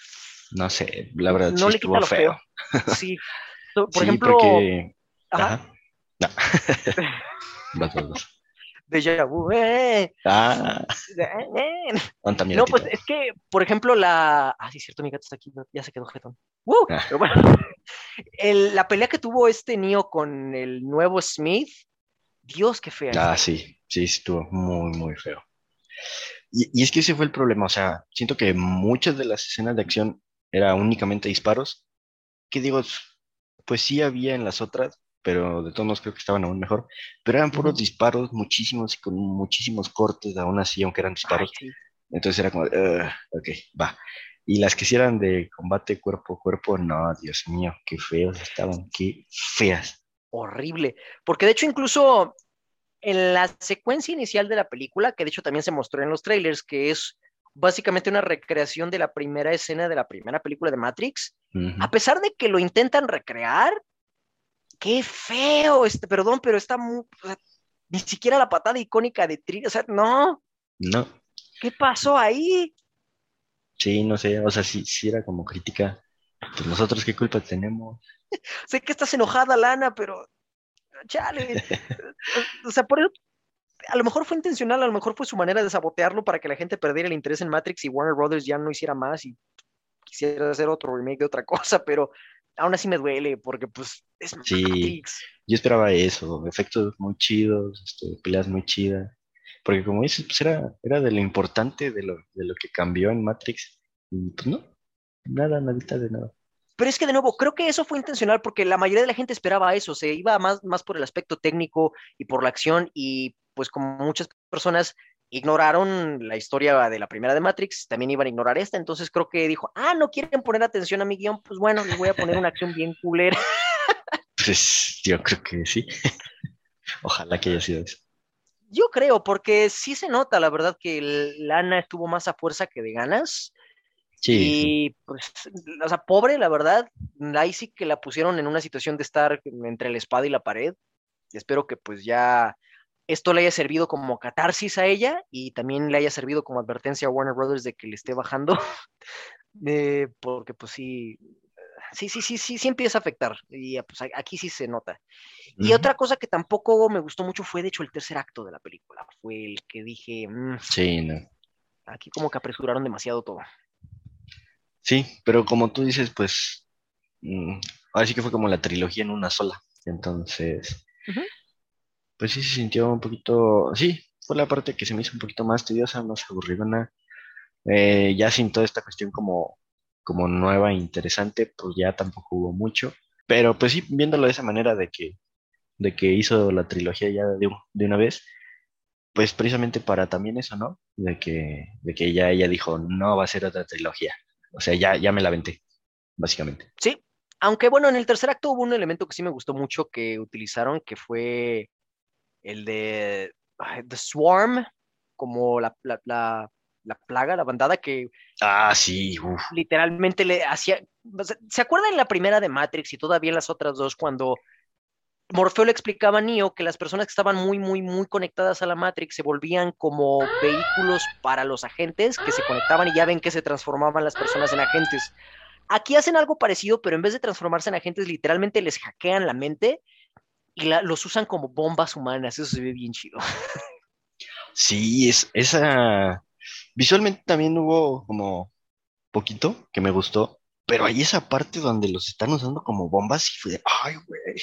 no sé, la verdad no sí le estuvo feo. Sí. Por ejemplo. Porque... Ajá. No. vas, vas, Deja vu, eh. Ah. no, pues es que, por ejemplo, la. Ah, sí, cierto, mi gato está aquí, ya se quedó jetón. Uh, ah. Pero bueno, el, la pelea que tuvo este Neo con el nuevo Smith, Dios, qué fea. Ah, sí, sí, estuvo muy, muy feo. Y, y, es que ese fue el problema, o sea, siento que muchas de las escenas de acción era únicamente disparos, que digo, pues sí había en las otras, pero de todos modos creo que estaban aún mejor, pero eran puros disparos, muchísimos y con muchísimos cortes, aún así, aunque eran disparos. Entonces era como, ok, va. Y las que hicieran de combate cuerpo a cuerpo, no, Dios mío, qué feos estaban, qué feas. Horrible, porque de hecho incluso en la secuencia inicial de la película, que de hecho también se mostró en los trailers, que es básicamente una recreación de la primera escena de la primera película de Matrix. A pesar de que lo intentan recrear, qué feo, este, perdón, pero está muy, ni siquiera la patada icónica de Tri, o sea, no. No. ¿Qué pasó ahí? Sí, no sé, o sea, si, si era como crítica, pues nosotros qué culpa tenemos. sé que estás enojada, Lana, pero chale. o sea, por eso a lo mejor fue intencional, a lo mejor fue su manera de sabotearlo para que la gente perdiera el interés en Matrix y Warner Brothers ya no hiciera más y quisiera hacer otro remake de otra cosa, pero aún así me duele porque pues es sí, Matrix. Yo esperaba eso, efectos muy chidos, este, peleas muy chidas, porque como dices, pues era, era de lo importante de lo, de lo que cambió en Matrix y pues no, nada, nadita de nada. Pero es que de nuevo, creo que eso fue intencional porque la mayoría de la gente esperaba eso, se iba más, más por el aspecto técnico y por la acción y pues como muchas personas ignoraron la historia de la primera de Matrix, también iban a ignorar esta, entonces creo que dijo, ah, no quieren poner atención a mi guion, pues bueno, les voy a poner una acción bien culera. Pues yo creo que sí. Ojalá que haya sido eso. Yo creo, porque sí se nota, la verdad, que Lana estuvo más a fuerza que de ganas. Sí. Y pues, o sea, pobre, la verdad, ahí sí que la pusieron en una situación de estar entre la espada y la pared. Espero que pues ya esto le haya servido como catarsis a ella y también le haya servido como advertencia a Warner Brothers de que le esté bajando, eh, porque pues sí, sí, sí, sí, sí, sí empieza a afectar y pues aquí sí se nota. Y otra cosa que tampoco me gustó mucho fue de hecho el tercer acto de la película, fue el que dije, mm, sí, no. Aquí como que apresuraron demasiado todo. Sí, pero como tú dices, pues, mm, ahora sí que fue como la trilogía en una sola, entonces pues sí se sintió un poquito, sí, fue la parte que se me hizo un poquito más tediosa, más aburridona, eh, ya sin toda esta cuestión como, como nueva e interesante, pues ya tampoco hubo mucho, pero pues sí, viéndolo de esa manera de que, de que hizo la trilogía ya de, de una vez, pues precisamente para también eso, ¿no? De que, de que ya ella dijo, no va a ser otra trilogía, o sea, ya, ya me la venté, básicamente. Sí, aunque bueno, en el tercer acto hubo un elemento que sí me gustó mucho que utilizaron, que fue el de The Swarm, como la, plaga, la bandada que... Ah, sí. Literalmente le hacía... ¿Se acuerdan la primera de Matrix y todavía las otras dos cuando Morfeo le explicaba a Neo que las personas que estaban muy, muy, muy conectadas a la Matrix se volvían como vehículos para los agentes que se conectaban y ya ven que se transformaban las personas en agentes. Aquí hacen algo parecido, pero en vez de transformarse en agentes, literalmente les hackean la mente y los usan como bombas humanas. Eso se ve bien chido. Sí, es, esa. Visualmente también hubo como poquito que me gustó, pero hay esa parte donde los están usando como bombas y fue de, ay, güey.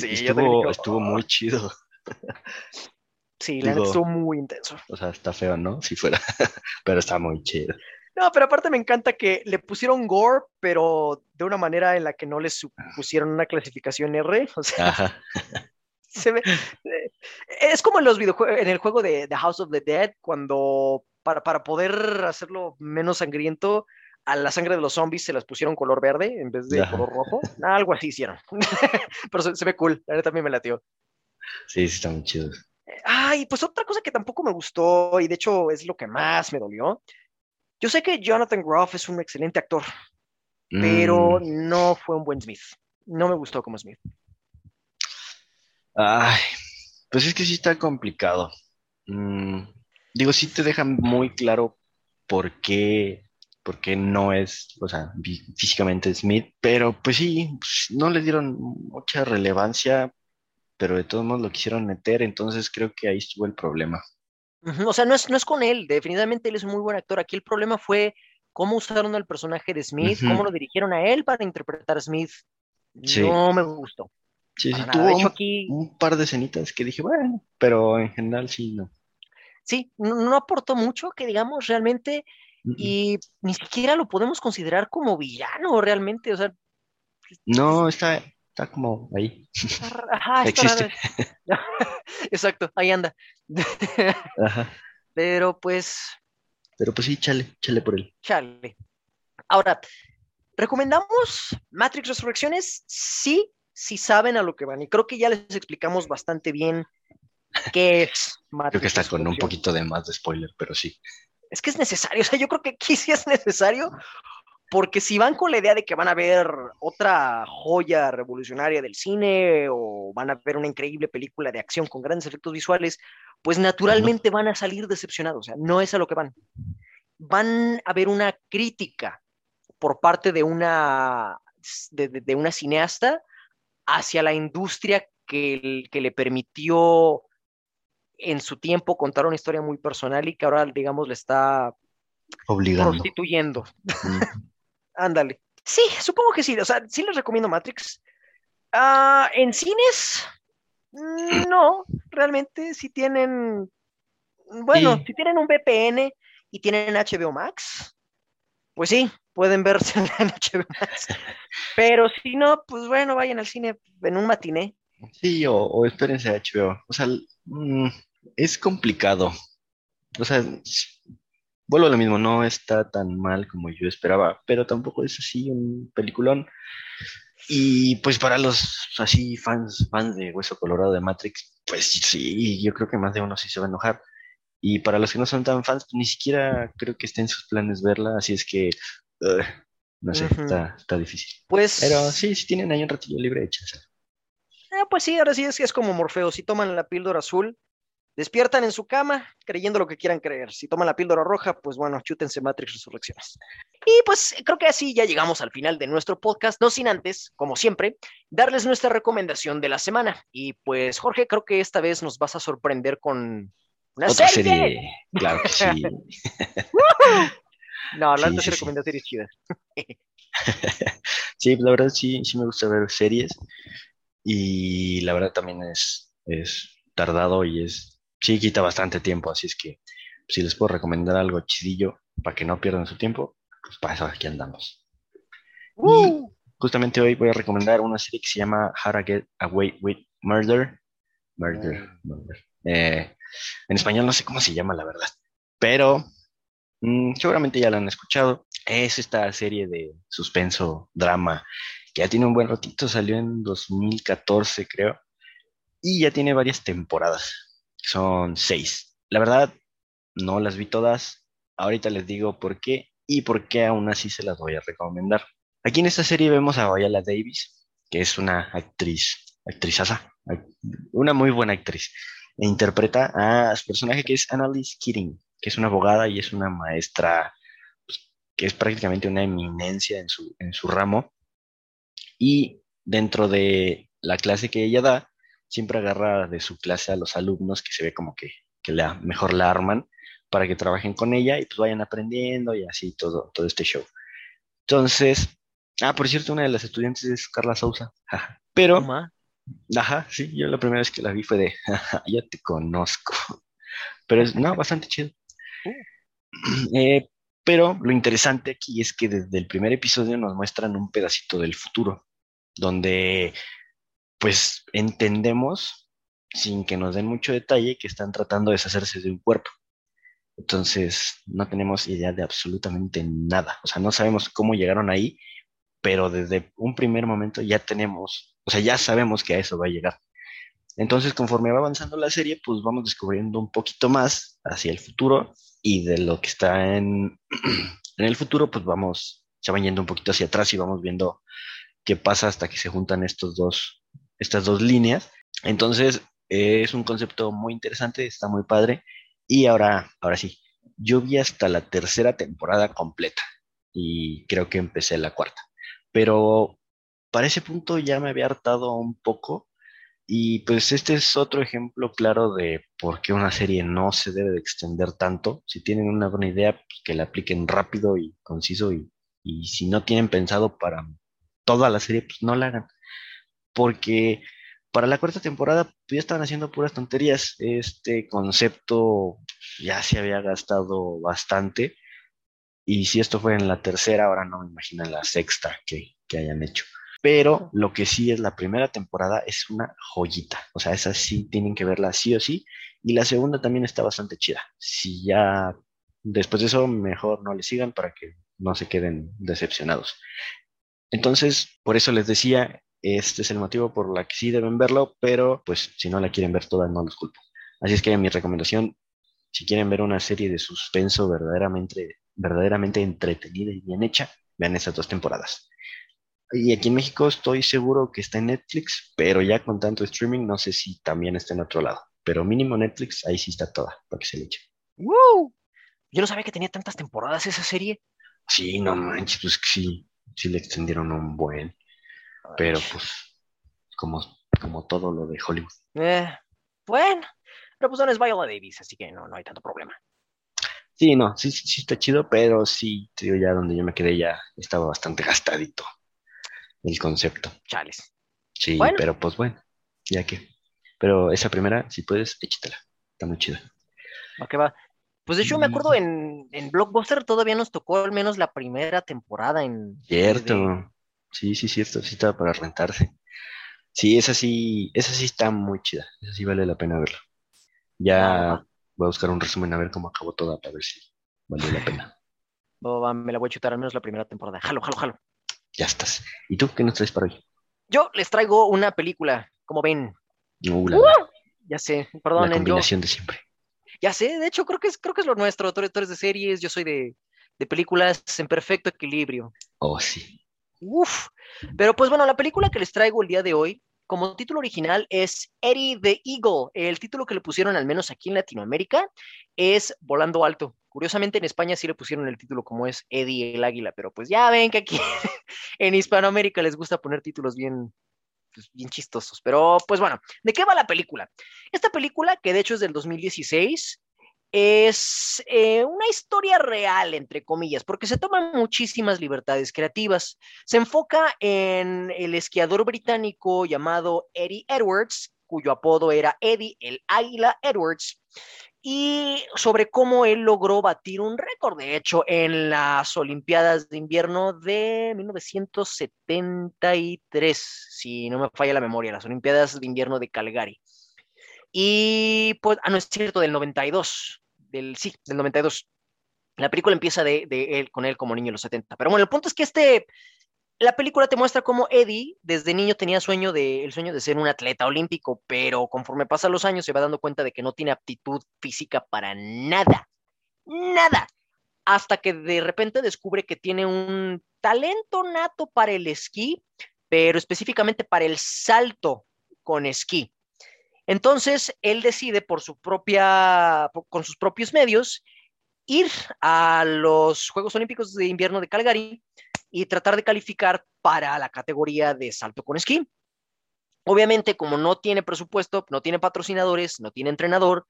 Sí, estuvo, muy chido. Sí, la neta estuvo muy intenso. O sea, está feo, ¿no? Si fuera, pero está muy chido. No, pero aparte me encanta que le pusieron gore, pero de una manera en la que no su- pusieron una clasificación R. O sea, Ajá. se ve. eh, Es como en los videojuegos, en el juego de The House of the Dead, cuando para, para poder hacerlo menos sangriento, a la sangre de los zombies se las pusieron color verde en vez de color rojo. Algo así hicieron. Pero se, se ve cool, la neta también me latió. Sí, sí, está muy chido. Ay, pues otra cosa que tampoco me gustó, y de hecho es lo que más me dolió. Yo sé que Jonathan Groff es un excelente actor, pero Mm, no fue un buen Smith. No me gustó como Smith. Ay, pues es que sí está complicado. Mm, digo, sí te dejan muy claro por qué, por qué no es, o sea, físicamente Smith, pero pues sí, pues, no le dieron mucha relevancia, pero de todos modos lo quisieron meter, entonces creo que ahí estuvo el problema. O sea, no es, no es con él, definitivamente él es un muy buen actor. Aquí el problema fue cómo usaron al personaje de Smith, Ujú. cómo lo dirigieron a él para interpretar a Smith. Sí. No me gustó. Sí, sí, tuvo hecho, un, aquí un par de escenitas que dije, bueno, pero en general sí, no. sí, no, no aportó mucho, que digamos, realmente. Y ni siquiera lo podemos considerar como villano, realmente. O sea, No, está, está como ahí. está ajá, Existe. Exacto, ahí anda. Ajá. Pero pues, Pero pues sí, chale, chale por él. chale. Ahora, ¿recomendamos Matrix Resurrecciones? Sí, sí saben a lo que van. Y creo que ya les explicamos bastante bien qué es Matrix Creo que está con un poquito de más de spoiler, pero sí. Es que es necesario. O sea, yo creo que aquí sí es necesario. Porque si van con la idea de que van a ver otra joya revolucionaria del cine o van a ver una increíble película de acción con grandes efectos visuales, pues naturalmente van a salir decepcionados. O sea, no es a lo que van. Van a ver una crítica por parte de una, de, de- de una cineasta hacia la industria que le permitió en su tiempo contar una historia muy personal y que ahora, digamos, le está Obligando. prostituyendo. Mm. Ándale. Sí, supongo que sí. O sea, sí les recomiendo Matrix. Ah, en cines, mm, no, realmente si tienen, bueno, Sí. si tienen un VPN y tienen HBO Max, pues sí, pueden verse en HBO Max. Pero si no, pues bueno, vayan al cine en un matiné. Sí, o, o espérense a HBO. O sea, mm, es complicado. O sea, vuelvo a lo mismo, no está tan mal como yo esperaba, pero tampoco es así un peliculón. Y pues para los así fans, fans de Hueso Colorado de Matrix, pues sí, yo creo que más de uno sí se va a enojar. Y para los que no son tan fans, pues, ni siquiera creo que esté en sus planes verla, así es que, no sé, está, está difícil. Pues, Pero sí, si tienen ahí un ratillo libre, échense. Ah, pues sí, ahora sí es que es como Morfeo. Si toman la píldora azul, despiertan en su cama creyendo lo que quieran creer. Si toman la píldora roja, pues bueno, chútense Matrix Resurrecciones. Y pues creo que así ya llegamos al final de nuestro podcast, no sin antes, como siempre, darles nuestra recomendación de la semana. Y pues Jorge, creo que esta vez nos vas a sorprender con una Otra serie. serie, claro que sí. No, la Sí, sí sí, sí. recomiendo series chidas. Sí, la verdad sí, sí me gusta ver series y la verdad también es, es tardado y es, sí quita bastante tiempo, así es que si les puedo recomendar algo chidillo para que no pierdan su tiempo, pues para eso aquí andamos. ¡Uh! Justamente hoy voy a recomendar una serie que se llama How to Get Away with Murder. Murder, murder. Eh, en español no sé cómo se llama, la verdad, pero mm, seguramente ya la han escuchado. Es esta serie de suspenso, drama, que ya tiene un buen ratito, salió en 2014, creo, y ya tiene varias temporadas. Son seis. La verdad, no las vi todas. Ahorita les digo por qué y por qué aún así se las voy a recomendar. Aquí en esta serie vemos a Viola Davis, que es una actriz, actrizaza, ac- una muy buena actriz. E interpreta a su personaje que es Annalise Keating, que es una abogada y es una maestra pues, que es prácticamente una eminencia en su, en su ramo. Y dentro de la clase que ella da, siempre agarra de su clase a los alumnos que se ve como que, que la, mejor la arman para que trabajen con ella y pues vayan aprendiendo y así todo, todo este show. Entonces, ah, por cierto, una de las estudiantes es Carla Sousa. Pero Toma. Ajá, sí, yo la primera vez que la vi fue de, ya te conozco. Pero es, no, bastante chido. Uh. Eh, pero lo interesante aquí es que desde el primer episodio nos muestran un pedacito del futuro, donde pues entendemos, sin que nos den mucho detalle, que están tratando de deshacerse de un cuerpo. Entonces, no tenemos idea de absolutamente nada. O sea, no sabemos cómo llegaron ahí, pero desde un primer momento ya tenemos, o sea, ya sabemos que a eso va a llegar. Entonces, conforme va avanzando la serie, pues vamos descubriendo un poquito más hacia el futuro y de lo que está en, en el futuro, pues vamos, se van yendo un poquito hacia atrás y vamos viendo qué pasa hasta que se juntan estos dos, estas dos líneas. Entonces, eh, es un concepto muy interesante, está muy padre. Y ahora, ahora sí, yo vi hasta la tercera temporada completa y creo que empecé la cuarta. Pero para ese punto ya me había hartado un poco y pues este es otro ejemplo claro de por qué una serie no se debe de extender tanto. Si tienen una buena idea, pues que la apliquen rápido y conciso y, y si no tienen pensado para toda la serie, pues no la hagan. Porque para la cuarta temporada pues, ya estaban haciendo puras tonterías. Este concepto ya se había gastado bastante. Y si esto fue en la tercera, ahora no me imagino en la sexta que, que hayan hecho. Pero lo que sí es la primera temporada es una joyita. O sea, esa sí tienen que verla sí o sí. Y la segunda también está bastante chida. Si ya después de eso, mejor no le sigan para que no se queden decepcionados. Entonces, por eso les decía, este es el motivo por la que sí deben verlo, pero pues si no la quieren ver toda, no los culpo. Así es que mi recomendación, si quieren ver una serie de suspenso verdaderamente, verdaderamente entretenida y bien hecha, vean esas dos temporadas. Y aquí en México estoy seguro que está en Netflix, pero ya con tanto streaming no sé si también está en otro lado. Pero mínimo Netflix, ahí sí está toda, para que se le eche. ¡Wow! Yo no sabía que tenía tantas temporadas esa serie. Sí, no manches, pues sí, sí le extendieron un buen. Pero pues, como, como todo lo de Hollywood. Eh, bueno, pero pues no es Viola Davis, así que no, no hay tanto problema. Sí, no, sí, sí, sí está chido, pero sí, te digo, ya donde yo me quedé ya estaba bastante gastadito el concepto. Chales. Sí, Bueno. pero pues bueno, ya que. Pero esa primera, si puedes, échatela. Está muy chida. ¿A qué va? Pues de hecho me acuerdo en, en Blockbuster todavía nos tocó al menos la primera temporada en... Cierto. de- Sí, sí, cierto. Sí estaba para rentarse. Sí, esa sí, esa sí está muy chida. Esa sí vale la pena verla. Ya voy a buscar un resumen a ver cómo acabó toda para ver si vale la pena. Me la voy a chutar al menos la primera temporada. Jalo, jalo, jalo. Ya estás. ¿Y tú qué nos traes para hoy? Yo les traigo una película, como ven. Uh, la, la- Ya sé, la perdonen, yo. combinación de siempre. Ya sé, de hecho creo que es, creo que es lo nuestro. Tú eres, de series, yo soy de, de películas en perfecto equilibrio. Oh, sí. Uf. Pero pues bueno, la película que les traigo el día de hoy, como título original es Eddie the Eagle. El título que le pusieron, al menos aquí en Latinoamérica, es Volando Alto. Curiosamente en España sí le pusieron el título como es Eddie el Águila, pero pues ya ven que aquí en Hispanoamérica les gusta poner títulos bien, pues, bien chistosos. Pero pues bueno, ¿de qué va la película? Esta película, que de hecho es del 2016, es eh, una historia real, entre comillas, porque se toman muchísimas libertades creativas. Se enfoca en el esquiador británico llamado Eddie Edwards, cuyo apodo era Eddie el Águila Edwards, y sobre cómo él logró batir un récord, de hecho, en las Olimpiadas de Invierno de 1973, si no me falla la memoria, las Olimpiadas de Invierno de Calgary. Y pues, ah, no es cierto, del 92, del, sí, del 92. La película empieza de, de él, con él como niño en los 70. Pero bueno, el punto es que este, la película te muestra cómo Eddie desde niño tenía sueño de, el sueño de ser un atleta olímpico, pero conforme pasan los años se va dando cuenta de que no tiene aptitud física para nada, nada, hasta que de repente descubre que tiene un talento nato para el esquí, pero específicamente para el salto con esquí. Entonces él decide por su propia, con sus propios medios, ir a los Juegos Olímpicos de Invierno de Calgary y tratar de calificar para la categoría de salto con esquí. Obviamente, como no tiene presupuesto, no tiene patrocinadores, no tiene entrenador,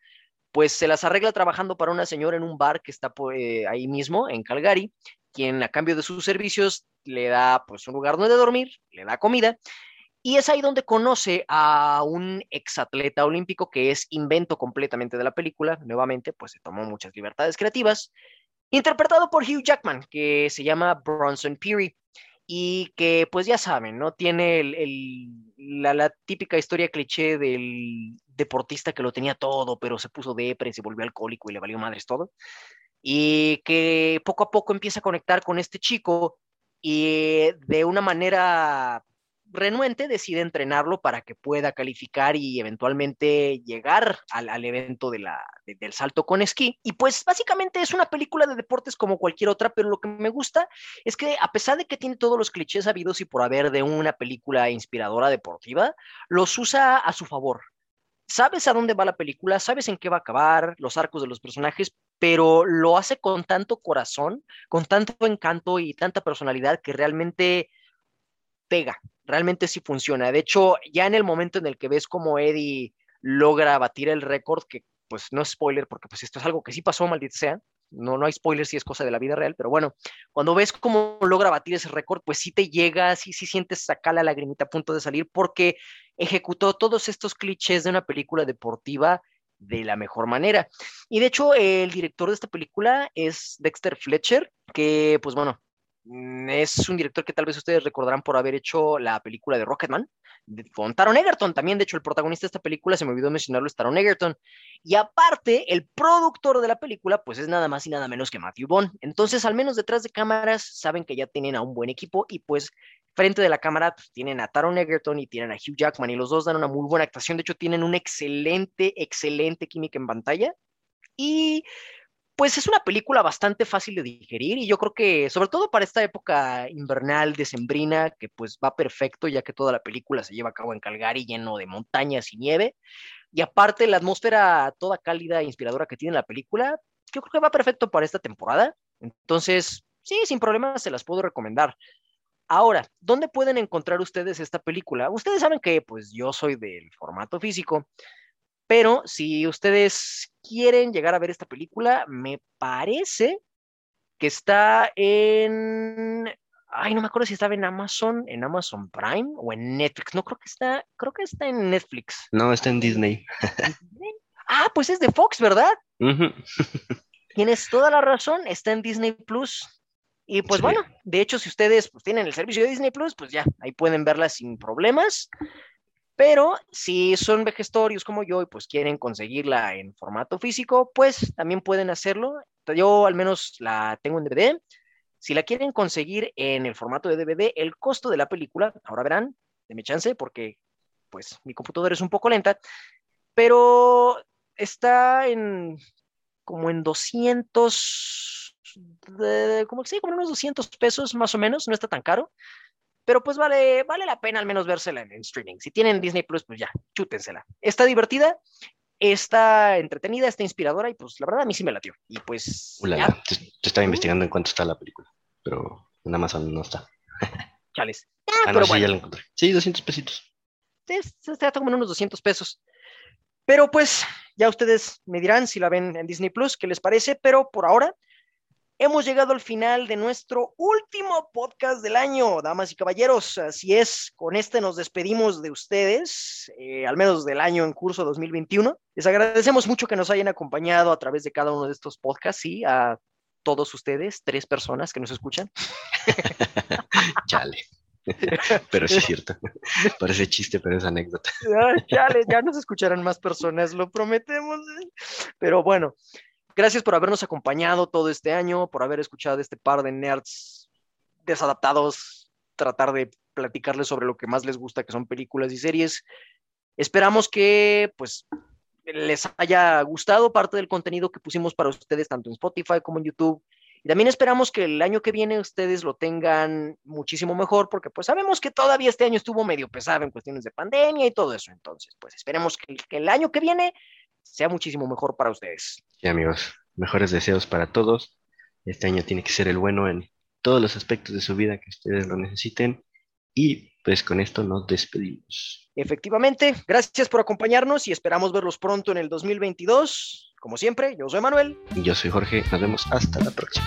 pues se las arregla trabajando para una señora en un bar que está eh, ahí mismo, en Calgary, quien a cambio de sus servicios le da pues un lugar donde dormir, le da comida Y es ahí donde conoce a un exatleta olímpico que es invento completamente de la película. Nuevamente, pues se tomó muchas libertades creativas. Interpretado por Hugh Jackman, que se llama Bronson Peary. Y que, pues ya saben, ¿no? Tiene el, la, típica historia cliché del deportista que lo tenía todo, pero se puso depre, se volvió alcohólico y le valió madres todo. Y que poco a poco empieza a conectar con este chico y de una manera renuente decide entrenarlo para que pueda calificar y eventualmente llegar al, evento del salto con esquí. Y pues básicamente es una película de deportes como cualquier otra, pero lo que me gusta es que a pesar de que tiene todos los clichés habidos y por haber de una película inspiradora deportiva, los usa a su favor. Sabes a dónde va la película, sabes en qué va a acabar, los arcos de los personajes, pero lo hace con tanto corazón, con tanto encanto y tanta personalidad que realmente pega, realmente sí funciona. De hecho, ya en el momento en el que ves como Eddie logra batir el récord, que pues no es spoiler, porque pues esto es algo que sí pasó, maldita sea, no, no hay spoiler si es cosa de la vida real, pero bueno, cuando ves cómo logra batir ese récord, pues sí te llega, sí, sí sientes sacar la lagrimita a punto de salir, porque ejecutó todos estos clichés de una película deportiva de la mejor manera. Y de hecho, el director de esta película es Dexter Fletcher, que pues bueno, es un director que tal vez ustedes recordarán por haber hecho la película de Rocketman, con Taron Egerton también, de hecho el protagonista de esta película, se me olvidó mencionarlo, es Taron Egerton, y aparte el productor de la película pues es nada más y nada menos que Matthew Bond, entonces al menos detrás de cámaras saben que ya tienen a un buen equipo y pues frente de la cámara pues, tienen a Taron Egerton y tienen a Hugh Jackman y los dos dan una muy buena actuación, de hecho tienen una excelente, excelente química en pantalla. Y pues es una película bastante fácil de digerir y yo creo que sobre todo para esta época invernal, decembrina, que pues va perfecto ya que toda la película se lleva a cabo en Calgary lleno de montañas y nieve. Y aparte la atmósfera toda cálida e inspiradora que tiene la película, yo creo que va perfecto para esta temporada. Entonces, sí, sin problema se las puedo recomendar. Ahora, ¿dónde pueden encontrar ustedes esta película? Ustedes saben que pues yo soy del formato físico. Pero si ustedes quieren llegar a ver esta película, me parece que está en. Ay, no me acuerdo si estaba en Amazon, en Amazon Prime o en Netflix. No creo que está, creo que está en Netflix. No, está en Disney. ah, pues es de Fox, ¿verdad? Tienes toda la razón, está en Disney Plus. Y pues sí. bueno, de hecho, si ustedes pues, tienen el servicio de Disney Plus, pues ya, ahí pueden verla sin problemas. Pero si son vejestorios como yo y pues quieren conseguirla en formato físico, pues también pueden hacerlo. Yo al menos la tengo en DVD. Si la quieren conseguir en el formato de DVD, el costo de la película, ahora verán, mi chance porque pues mi computadora es un poco lenta, pero está en como en 200, de, como sí, como unos 200 pesos más o menos, no está tan caro pero pues vale, vale la pena al menos vérsela en, en, streaming. Si tienen Disney Plus, pues ya, chútensela. Está divertida, está entretenida, está inspiradora y pues la verdad a mí sí me latió. Y pues... Ulala, te, te, estaba investigando en cuánto está la película, pero en Amazon no está. Chales. Ah, ah pero no, sí, bueno. ya la encontré. Sí, 200 pesitos. Sí, está como en unos 200 pesos. Pero pues ya ustedes me dirán si la ven en Disney Plus, qué les parece, pero por ahora Hemos llegado al final de nuestro último podcast del año, damas y caballeros. Así es, con este nos despedimos de ustedes, eh, al menos del año en curso 2021. Les agradecemos mucho que nos hayan acompañado a través de cada uno de estos podcasts y a todos ustedes, tres personas que nos escuchan. Chale. Pero sí es cierto. Parece chiste, pero es anécdota. chale, ya nos escucharán más personas, lo prometemos. Pero bueno, Gracias por habernos acompañado todo este año, por haber escuchado este par de nerds desadaptados, tratar de platicarles sobre lo que más les gusta, que son películas y series. Esperamos que pues les haya gustado parte del contenido que pusimos para ustedes tanto en Spotify como en YouTube. Y también esperamos que el año que viene ustedes lo tengan muchísimo mejor, porque pues sabemos que todavía este año estuvo medio pesado en cuestiones de pandemia y todo eso. Entonces, pues esperemos que, el año que viene sea muchísimo mejor para ustedes. Sí, amigos, mejores deseos para todos. Este año tiene que ser el bueno en todos los aspectos de su vida que ustedes lo necesiten. Y pues con esto nos despedimos. Efectivamente, gracias por acompañarnos y esperamos verlos pronto en el 2022. Como siempre, yo soy Manuel. Y yo soy Jorge. Nos vemos hasta la próxima.